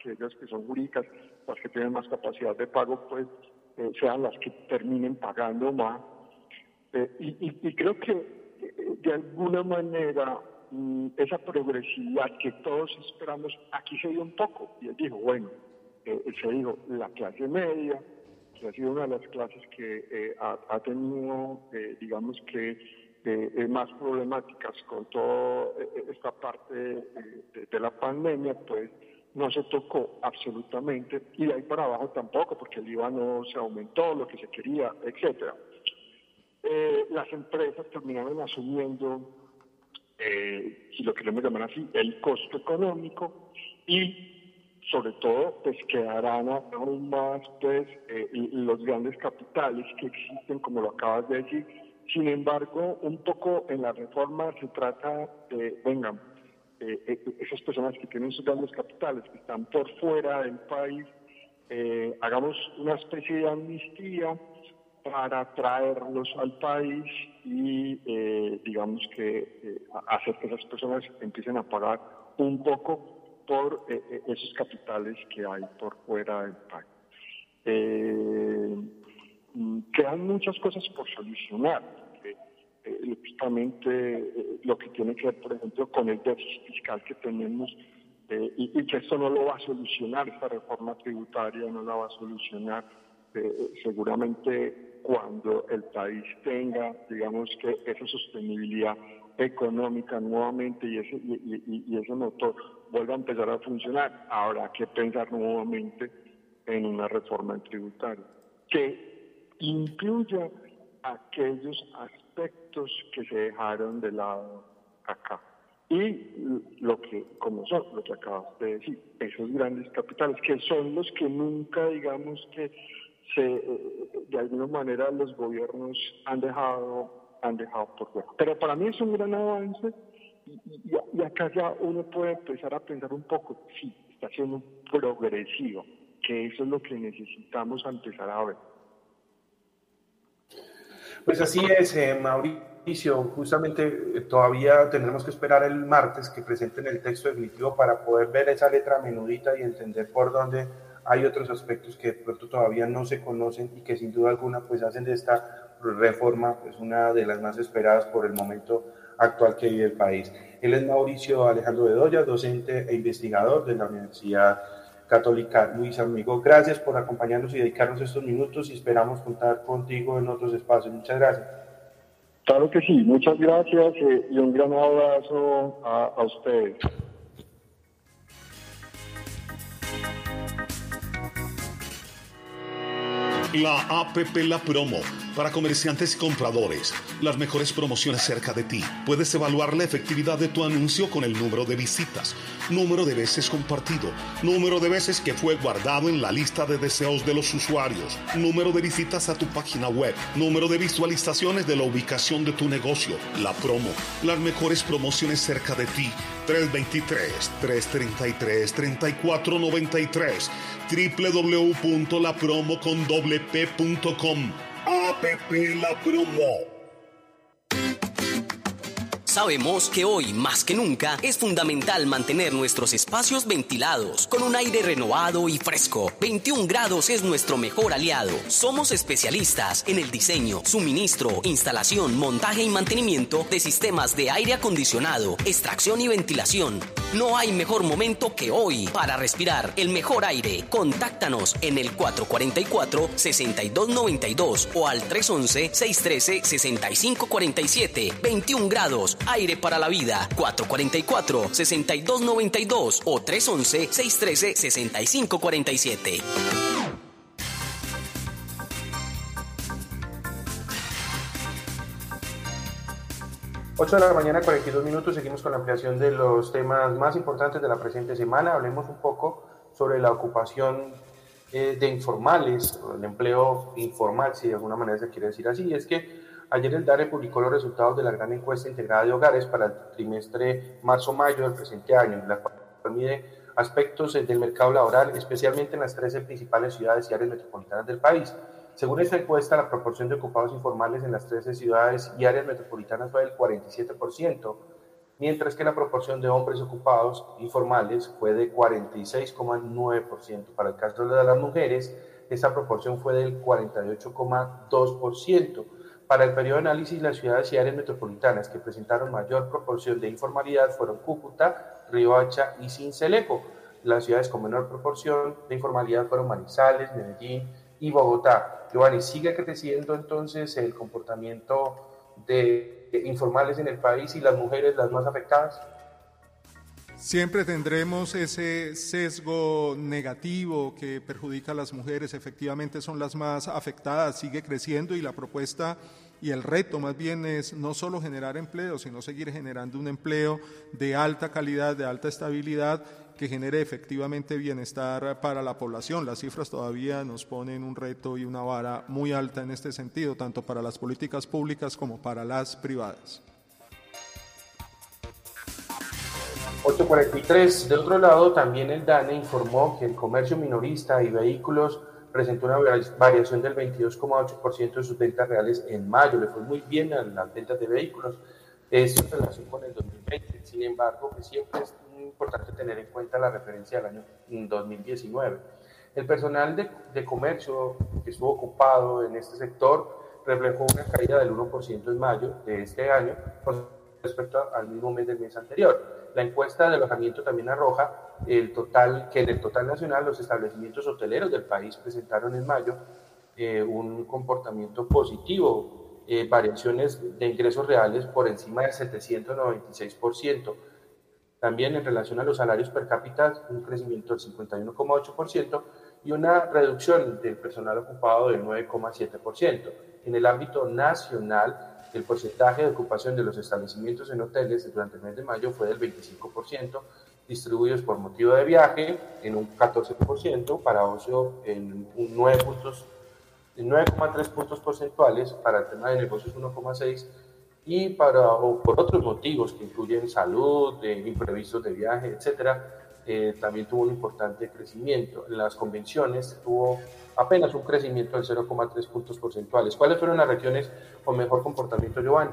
aquellas que son jurídicas, las que tienen más capacidad de pago, pues eh, sean las que terminen pagando más. Eh, y, creo que eh, de alguna manera mm, esa progresividad que todos esperamos, aquí se dio un poco. Y él dijo, bueno, se dijo, la clase media, que ha sido una de las clases que ha, tenido, digamos que, más problemáticas con toda esta parte de la pandemia, pues no se tocó absolutamente y de ahí para abajo tampoco porque el IVA no se aumentó lo que se quería, etcétera. Eh, las empresas terminaron asumiendo, eh, si lo queremos llamar así, el costo económico y sobre todo pues quedarán aún más pues eh, los grandes capitales que existen como lo acabas de decir. Sin embargo, un poco en la reforma se trata de, vengan, eh, eh, esas personas que tienen sus grandes capitales, que están por fuera del país, eh, hagamos una especie de amnistía para traerlos al país y digamos que hacer que esas personas empiecen a pagar un poco por esos capitales que hay por fuera del país. quedan muchas cosas por solucionar eh, justamente eh, lo que tiene que ver, por ejemplo, con el déficit fiscal que tenemos eh, y, que esto no lo va a solucionar, esta reforma tributaria no la va a solucionar seguramente cuando el país tenga, digamos que esa sostenibilidad económica nuevamente y ese, y, y ese motor vuelva a empezar a funcionar, habrá que pensar nuevamente en una reforma tributaria que incluya aquellos aspectos que se dejaron de lado acá. Y lo que, como son, lo que acabas de decir, esos grandes capitales, que son los que nunca, digamos que se, eh, de alguna manera los gobiernos han dejado, han dejado por fuera. Pero para mí es un gran avance y, acá ya uno puede empezar a pensar un poco, sí, está siendo progresivo, que eso es lo que necesitamos empezar a ver. Pues así es, eh, Mauricio. Justamente eh, todavía tendremos que esperar el martes que presenten el texto definitivo para poder ver esa letra menudita y entender por dónde hay otros aspectos que de pronto todavía no se conocen y que sin duda alguna pues hacen de esta reforma pues una de las más esperadas por el momento actual que vive el país. Él es Mauricio Alejandro Bedoya, docente e investigador de la Universidad Católica Luis Amigo. Gracias por acompañarnos y dedicarnos estos minutos y esperamos contar contigo en otros espacios. Muchas gracias. Claro que sí, muchas gracias eh, y un gran abrazo a, a ustedes. La APP La Promo para comerciantes y compradores. Las mejores promociones cerca de ti. Puedes evaluar la efectividad de tu anuncio con el número de visitas, número de veces compartido, número de veces que fue guardado en la lista de deseos de los usuarios, número de visitas a tu página web, número de visualizaciones de la ubicación de tu negocio, la promo, las mejores promociones cerca de ti. 323-333-3493 www.lapromocondoblepcom APP La Promo. Sabemos que hoy, más que nunca, es fundamental mantener nuestros espacios ventilados, con un aire renovado y fresco. 21 grados es nuestro mejor aliado. Somos especialistas en el diseño, suministro, instalación, montaje y mantenimiento de sistemas de aire acondicionado, extracción y ventilación. No hay mejor momento que hoy para respirar el mejor aire. Contáctanos en el 444-6292 o al 311-613-6547. 21 grados Aire para la Vida, 444-6292 o 311-613-6547. 8 de la mañana, 42 minutos, seguimos con la ampliación de los temas más importantes de la presente semana. Hablemos un poco sobre la ocupación eh, de informales, el empleo informal, si de alguna manera se quiere decir así. es que Ayer el DARE publicó los resultados de la gran encuesta integrada de hogares para el trimestre marzo-mayo del presente año, la cual mide aspectos del mercado laboral, especialmente en las 13 principales ciudades y áreas metropolitanas del país. Según esta encuesta, la proporción de ocupados informales en las 13 ciudades y áreas metropolitanas fue del 47%, mientras que la proporción de hombres ocupados informales fue de 46,9%. Para el caso de las mujeres, esta proporción fue del 48,2%. Para el periodo de análisis, las ciudades y áreas metropolitanas que presentaron mayor proporción de informalidad fueron Cúcuta, Riohacha y Cincelejo. Las ciudades con menor proporción de informalidad fueron Manizales, Medellín y Bogotá. Giovanni, ¿sigue creciendo entonces el comportamiento de informales en el país y las mujeres las más afectadas? Siempre tendremos ese sesgo negativo que perjudica a las mujeres, efectivamente son las más afectadas, sigue creciendo y la propuesta y el reto más bien es no solo generar empleo, sino seguir generando un empleo de alta calidad, de alta estabilidad, que genere efectivamente bienestar para la población. Las cifras todavía nos ponen un reto y una vara muy alta en este sentido, tanto para las políticas públicas como para las privadas. 843. De otro lado, también el DANE informó que el comercio minorista y vehículos presentó una variación del 22,8% de sus ventas reales en mayo. Le fue muy bien a las ventas de vehículos. Esto en relación con el 2020. Sin embargo, pues siempre es muy importante tener en cuenta la referencia del año 2019. El personal de, de comercio que estuvo ocupado en este sector reflejó una caída del 1% en mayo de este año respecto al mismo mes del mes anterior. La encuesta de alojamiento también arroja el total, que en el total nacional los establecimientos hoteleros del país presentaron en mayo eh, un comportamiento positivo eh, variaciones de ingresos reales por encima del 796%. También en relación a los salarios per cápita, un crecimiento del 51,8% y una reducción del personal ocupado del 9,7%. En el ámbito nacional, el porcentaje de ocupación de los establecimientos en hoteles durante el mes de mayo fue del 25%, distribuidos por motivo de viaje en un 14%, para ocio en un 9 puntos 9,3 puntos porcentuales, para el tema de negocios 1,6 y para, por otros motivos que incluyen salud, de imprevistos de viaje, etcétera, eh, también tuvo un importante crecimiento. En las convenciones tuvo apenas un crecimiento del 0,3 puntos porcentuales. ¿Cuáles fueron las regiones con mejor comportamiento, Giovanni?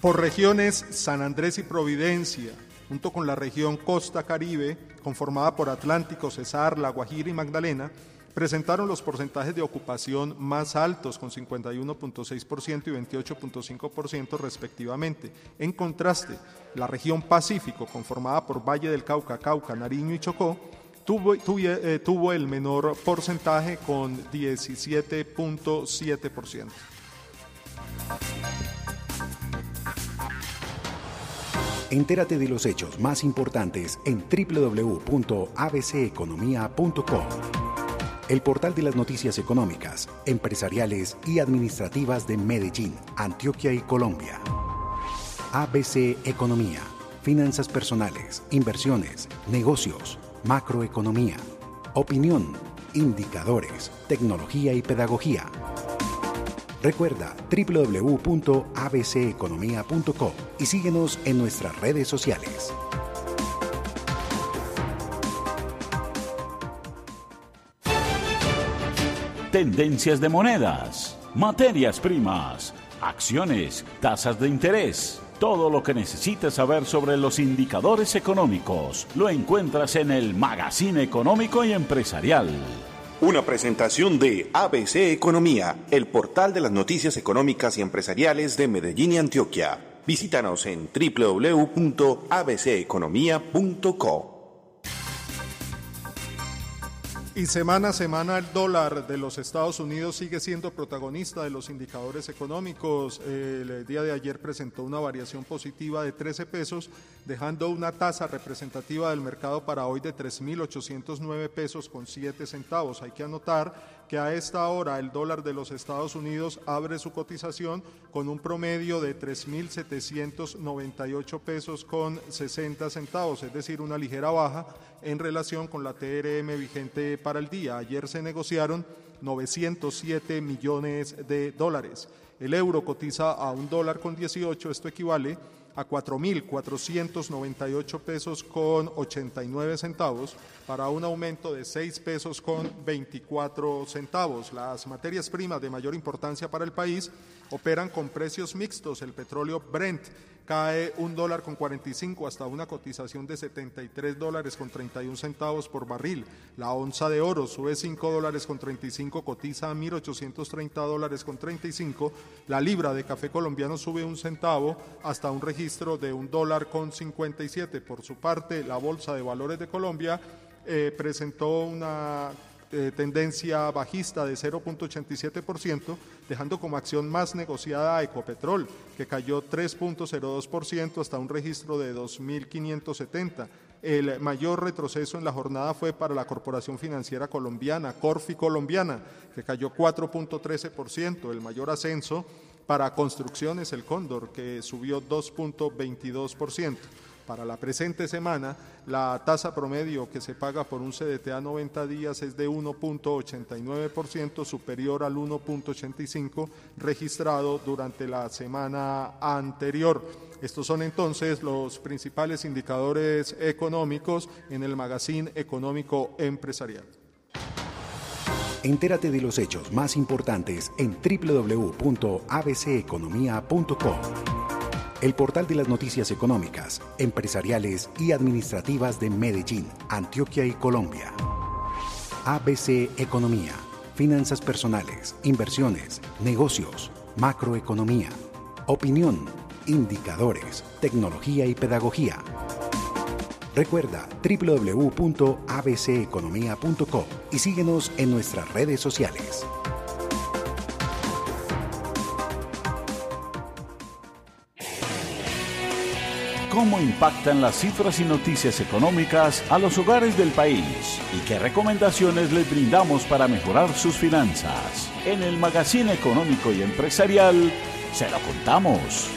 Por regiones, San Andrés y Providencia, junto con la región Costa Caribe, conformada por Atlántico, Cesar, La Guajira y Magdalena, presentaron los porcentajes de ocupación más altos, con 51.6% y 28.5% respectivamente. En contraste, la región Pacífico, conformada por Valle del Cauca, Cauca, Nariño y Chocó, tuvo, eh, tuvo el menor porcentaje con 17.7%. Entérate de los hechos más importantes en www.abceconomía.com el portal de las noticias económicas, empresariales y administrativas de Medellín, Antioquia y Colombia. ABC Economía, finanzas personales, inversiones, negocios, macroeconomía, opinión, indicadores, tecnología y pedagogía. Recuerda www.abceconomía.co y síguenos en nuestras redes sociales. Tendencias de monedas, materias primas, acciones, tasas de interés. Todo lo que necesites saber sobre los indicadores económicos lo encuentras en el Magazine Económico y Empresarial. Una presentación de ABC Economía, el portal de las noticias económicas y empresariales de Medellín y Antioquia. Visítanos en www.abceconomía.co. Y semana a semana el dólar de los Estados Unidos sigue siendo protagonista de los indicadores económicos. El día de ayer presentó una variación positiva de 13 pesos, dejando una tasa representativa del mercado para hoy de 3.809 pesos con 7 centavos. Hay que anotar que a esta hora el dólar de los Estados Unidos abre su cotización con un promedio de 3.798 pesos con 60 centavos, es decir, una ligera baja en relación con la TRM vigente para el día. Ayer se negociaron 907 millones de dólares. El euro cotiza a un dólar con 18, esto equivale a 4.498 pesos con 89 centavos para un aumento de 6 pesos con 24 centavos. Las materias primas de mayor importancia para el país operan con precios mixtos. El petróleo Brent cae un dólar con 45 hasta una cotización de 73 dólares con 31 centavos por barril. La onza de oro sube 5 dólares con 35, cotiza a 1.830 dólares con 35. La libra de café colombiano sube un centavo hasta un registro de un dólar con 57. Por su parte, la Bolsa de Valores de Colombia eh, presentó una eh, tendencia bajista de 0.87%, dejando como acción más negociada a Ecopetrol, que cayó 3.02% hasta un registro de 2.570. El mayor retroceso en la jornada fue para la Corporación Financiera Colombiana, Corfi Colombiana, que cayó 4.13%. El mayor ascenso para Construcciones El Cóndor, que subió 2.22%. Para la presente semana, la tasa promedio que se paga por un CDT a 90 días es de 1.89%, superior al 1.85% registrado durante la semana anterior. Estos son entonces los principales indicadores económicos en el Magazine Económico Empresarial. Entérate de los hechos más importantes en www.abceconomía.com el portal de las noticias económicas, empresariales y administrativas de Medellín, Antioquia y Colombia. ABC Economía, finanzas personales, inversiones, negocios, macroeconomía, opinión, indicadores, tecnología y pedagogía. Recuerda www.abceconomía.co y síguenos en nuestras redes sociales. Cómo impactan las cifras y noticias económicas a los hogares del país y qué recomendaciones les brindamos para mejorar sus finanzas. En el Magazine Económico y Empresarial se lo contamos.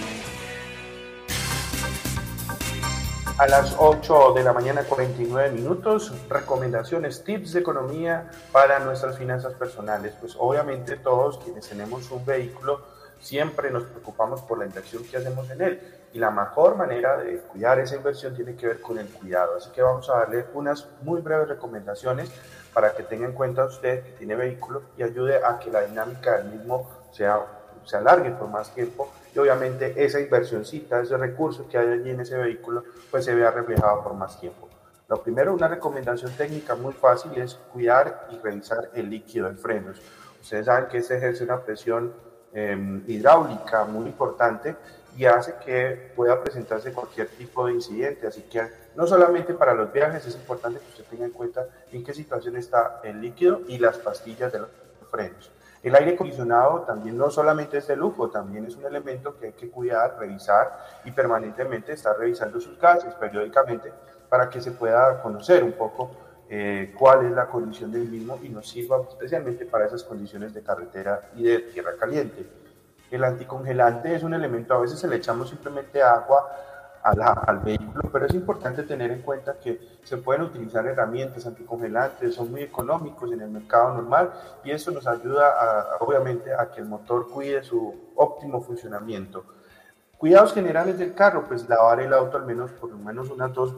A las 8 de la mañana 49 minutos, recomendaciones, tips de economía para nuestras finanzas personales. Pues obviamente todos quienes tenemos un vehículo siempre nos preocupamos por la inversión que hacemos en él y la mejor manera de cuidar esa inversión tiene que ver con el cuidado. Así que vamos a darle unas muy breves recomendaciones para que tenga en cuenta usted que tiene vehículo y ayude a que la dinámica del mismo sea, se alargue por más tiempo y obviamente esa inversioncita, ese recurso que hay allí en ese vehículo, pues se vea reflejado por más tiempo. Lo primero, una recomendación técnica muy fácil es cuidar y revisar el líquido de frenos. Ustedes saben que este ejerce una presión em, hidráulica muy importante y hace que pueda presentarse cualquier tipo de incidente. Así que no solamente para los viajes es importante que usted tenga en cuenta en qué situación está el líquido y las pastillas de los frenos. El aire acondicionado también no solamente es de lujo, también es un elemento que hay que cuidar, revisar y permanentemente estar revisando sus gases periódicamente para que se pueda conocer un poco eh, cuál es la condición del mismo y nos sirva especialmente para esas condiciones de carretera y de tierra caliente. El anticongelante es un elemento, a veces se le echamos simplemente agua al vehículo, pero es importante tener en cuenta que se pueden utilizar herramientas anticongelantes, son muy económicos en el mercado normal y eso nos ayuda obviamente a que el motor cuide su óptimo funcionamiento. Cuidados generales del carro, pues lavar el auto al menos por lo menos unas dos,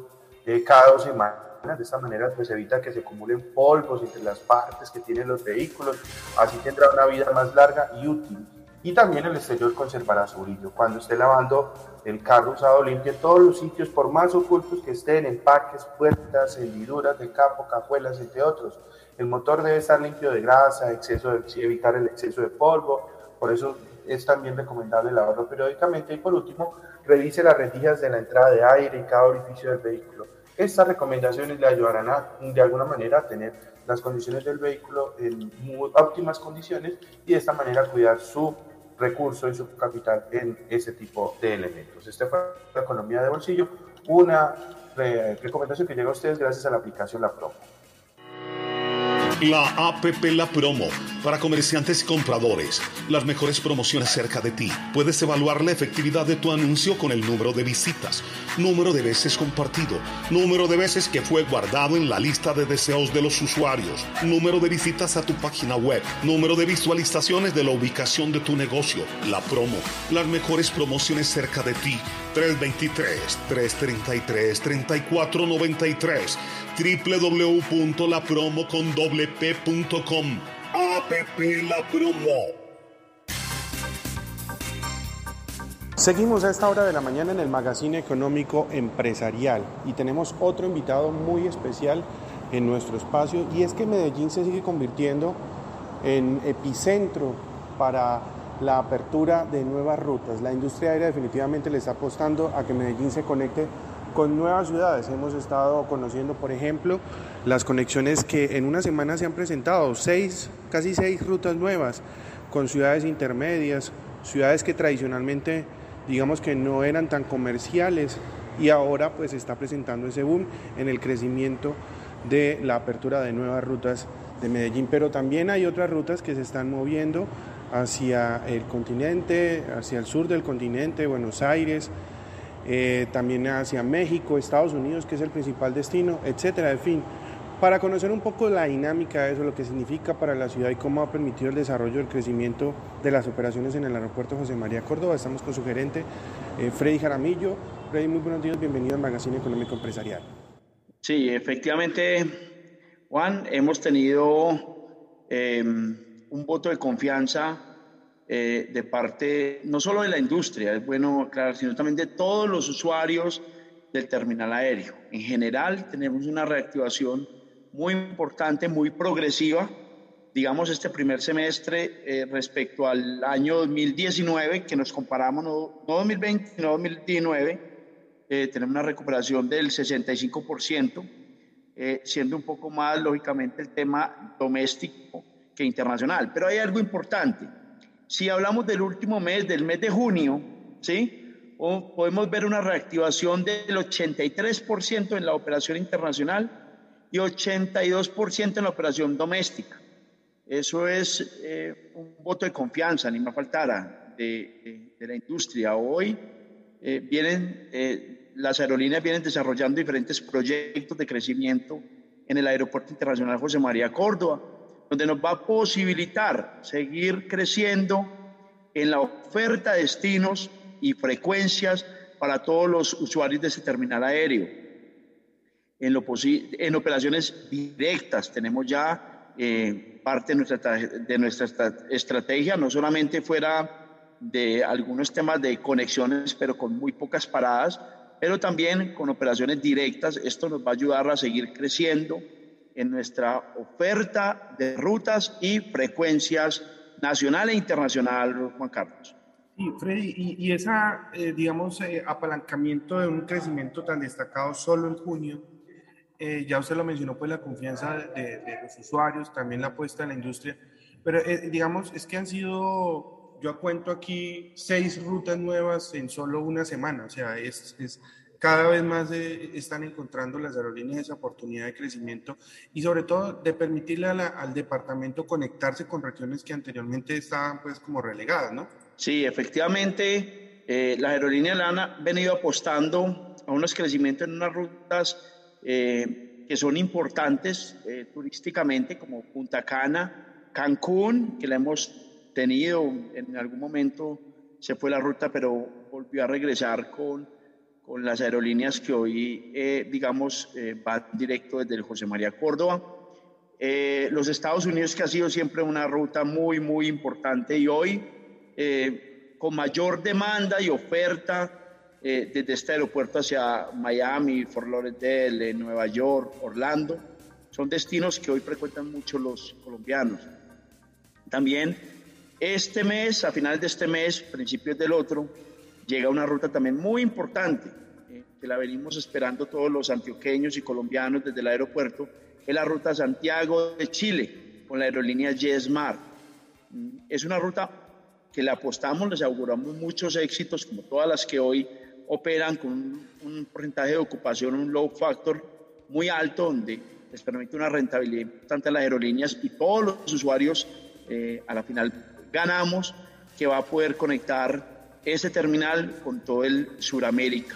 eh, cada dos semanas. De esta manera pues evita que se acumulen polvos entre las partes que tienen los vehículos, así tendrá una vida más larga y útil. Y también el exterior conservará su brillo. Cuando esté lavando el carro usado, limpie todos los sitios, por más ocultos que estén, empaques, puertas, hendiduras de capo, cajuelas, entre otros. El motor debe estar limpio de grasa, exceso de, evitar el exceso de polvo. Por eso es también recomendable lavarlo periódicamente. Y por último, revise las rendijas de la entrada de aire y cada orificio del vehículo. Estas recomendaciones le ayudarán a, de alguna manera a tener las condiciones del vehículo en muy óptimas condiciones y de esta manera cuidar su recurso y su capital en ese tipo de elementos. Esta fue la economía de bolsillo, una recomendación que llega a ustedes gracias a la aplicación La Promo. La APP La Promo para comerciantes y compradores. Las mejores promociones cerca de ti. Puedes evaluar la efectividad de tu anuncio con el número de visitas, número de veces compartido, número de veces que fue guardado en la lista de deseos de los usuarios, número de visitas a tu página web, número de visualizaciones de la ubicación de tu negocio. La Promo. Las mejores promociones cerca de ti. 323-333-3493 www.lapromocondoblepcom APP La Promo. Seguimos a esta hora de la mañana en el Magazine Económico Empresarial y tenemos otro invitado muy especial en nuestro espacio y es que Medellín se sigue convirtiendo en epicentro para la apertura de nuevas rutas. La industria aérea definitivamente le está apostando a que Medellín se conecte con nuevas ciudades. Hemos estado conociendo, por ejemplo, las conexiones que en una semana se han presentado, seis, casi seis rutas nuevas con ciudades intermedias, ciudades que tradicionalmente digamos que no eran tan comerciales y ahora pues está presentando ese boom en el crecimiento de la apertura de nuevas rutas de Medellín, pero también hay otras rutas que se están moviendo hacia el continente, hacia el sur del continente, Buenos Aires, eh, también hacia México, Estados Unidos, que es el principal destino, etcétera. En fin, para conocer un poco la dinámica de eso, lo que significa para la ciudad y cómo ha permitido el desarrollo, el crecimiento de las operaciones en el aeropuerto José María Córdoba, estamos con su gerente eh, Freddy Jaramillo. Freddy, muy buenos días, bienvenido al Magazine Económico Empresarial. Sí, efectivamente, Juan, hemos tenido eh, un voto de confianza eh, de parte no solo de la industria, es bueno aclarar, sino también de todos los usuarios del terminal aéreo. En general, tenemos una reactivación muy importante, muy progresiva. Digamos, este primer semestre eh, respecto al año 2019, que nos comparamos, no, 2020, sino 2019, eh, tenemos una recuperación del 65%, siendo un poco más, lógicamente, el tema doméstico que internacional. Pero hay algo importante si hablamos del último mes, del mes de junio, ¿sí? podemos ver una reactivación del 83% en la operación internacional y 82% en la operación doméstica. Eso es eh, un voto de confianza, ni me faltara, de, de, la industria. Hoy eh, vienen, eh, las aerolíneas vienen desarrollando diferentes proyectos de crecimiento en el Aeropuerto Internacional José María Córdoba, donde nos va a posibilitar seguir creciendo en la oferta de destinos y frecuencias para todos los usuarios de ese terminal aéreo. En, lo en operaciones directas tenemos ya eh, parte de nuestra, de nuestra estrategia, no solamente fuera de algunos temas de conexiones, pero con muy pocas paradas, pero también con operaciones directas. Esto nos va a ayudar a seguir creciendo en nuestra oferta de rutas y frecuencias nacional e internacional, Juan Carlos. Sí, Freddy, y, esa, eh, digamos, eh, apalancamiento de un crecimiento tan destacado solo en junio, eh, ya usted lo mencionó, pues la confianza de, los usuarios, también la apuesta de la industria, pero digamos, es que han sido, yo cuento aquí seis rutas nuevas en solo una semana, o sea, es, es cada vez más están encontrando las aerolíneas esa oportunidad de crecimiento y sobre todo de permitirle al departamento conectarse con regiones que anteriormente estaban pues como relegadas, ¿no? Sí, efectivamente, eh, las aerolíneas han venido apostando a unos crecimientos en unas rutas eh, que son importantes eh, turísticamente, como Punta Cana, Cancún, que la hemos tenido en algún momento, se fue la ruta, pero volvió a regresar con con las aerolíneas que hoy, eh, digamos, eh, van directo desde el José María Córdoba. Eh, los Estados Unidos, que ha sido siempre una ruta muy, muy importante y hoy con mayor demanda y oferta desde este aeropuerto hacia Miami, Fort Lauderdale, Nueva York, Orlando, son destinos que hoy frecuentan mucho los colombianos. También este mes, a finales de este mes, principios del otro, llega una ruta también muy importante, eh, que la venimos esperando todos los antioqueños y colombianos desde el aeropuerto, es la ruta Santiago de Chile, con la aerolínea YesMar. Mm, es una ruta que le apostamos, les auguramos muchos éxitos, como todas las que hoy operan con un, porcentaje de ocupación, un low factor muy alto, donde les permite una rentabilidad importante a las aerolíneas y todos los usuarios eh, a la final ganamos que va a poder conectar ese terminal con todo el Suramérica.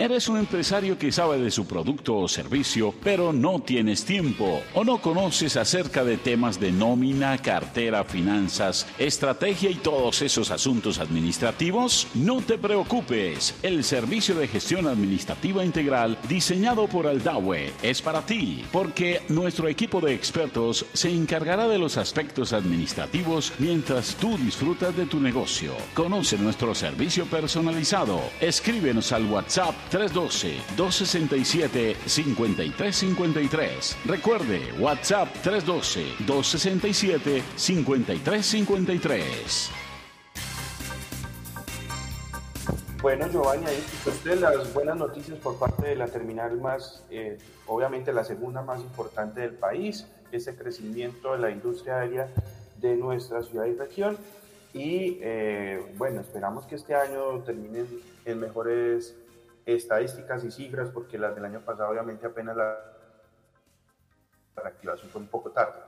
Eres un empresario que sabe de su producto o servicio, pero no tienes tiempo o no conoces acerca de temas de nómina, cartera, finanzas, estrategia y todos esos asuntos administrativos. No te preocupes, el servicio de gestión administrativa integral diseñado por Aldawe es para ti, porque nuestro equipo de expertos se encargará de los aspectos administrativos mientras tú disfrutas de tu negocio. Conoce nuestro servicio personalizado. Escríbenos al WhatsApp 312-267-5353. Recuerde, WhatsApp 312-267-5353. Bueno, Giovanni, ahí usted las buenas noticias por parte de la terminal más, eh, obviamente la segunda más importante del país, ese crecimiento de la industria aérea de nuestra ciudad y región. Y eh, bueno, esperamos que este año terminen en mejores estadísticas y cifras, porque las del año pasado obviamente apenas la, reactivación fue un poco tarde.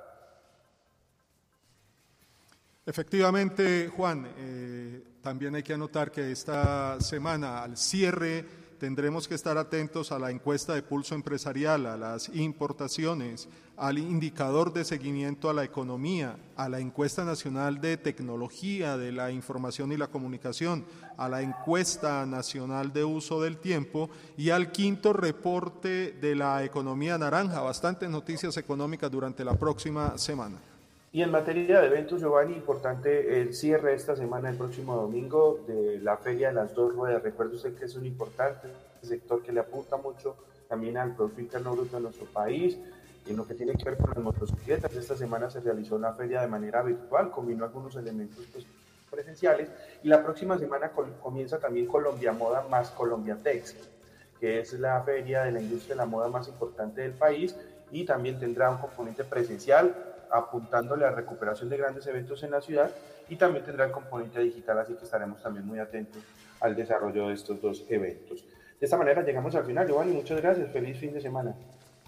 Efectivamente, Juan, eh, también hay que anotar que esta semana, al cierre tendremos que estar atentos a la encuesta de pulso empresarial, a las importaciones, al indicador de seguimiento a la economía, a la encuesta nacional de tecnología de la información y la comunicación, a la encuesta nacional de uso del tiempo y al quinto reporte de la economía naranja. Bastantes noticias económicas durante la próxima semana. Y en materia de eventos, Giovanni, importante el cierre esta semana, el próximo domingo, de la Feria de las Dos Ruedas. Recuerdo usted que es un importante sector que le apunta mucho también al Producto Interno Bruto de nuestro país. En lo que tiene que ver con las motocicletas, esta semana se realizó la feria de manera virtual, combinó algunos elementos pues, presenciales y la próxima semana comienza también Colombia Moda más Colombia Tex, que es la feria de la industria de la moda más importante del país y también tendrá un componente presencial apuntando a la recuperación de grandes eventos en la ciudad y también tendrá el componente digital, así que estaremos también muy atentos al desarrollo de estos dos eventos. De esta manera llegamos al final, Giovanni, muchas gracias, feliz fin de semana.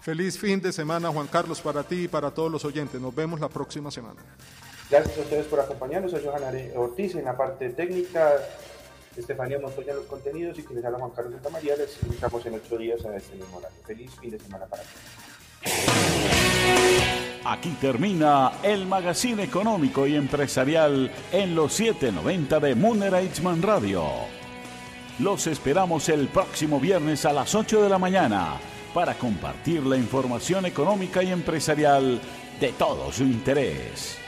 Feliz fin de semana, Juan Carlos, para ti y para todos los oyentes. Nos vemos la próxima semana. Gracias a ustedes por acompañarnos. Soy Johan Ortiz en la parte técnica, Estefanía Montoya en los contenidos y quienes habla Juan Carlos Santa María. Les invitamos en ocho días a este mismo horario. Feliz fin de semana para todos. Aquí termina el magazine económico y empresarial en los 790 de Munera Eichmann Radio. Los esperamos el próximo viernes a las 8 de la mañana para compartir la información económica y empresarial de todo su interés.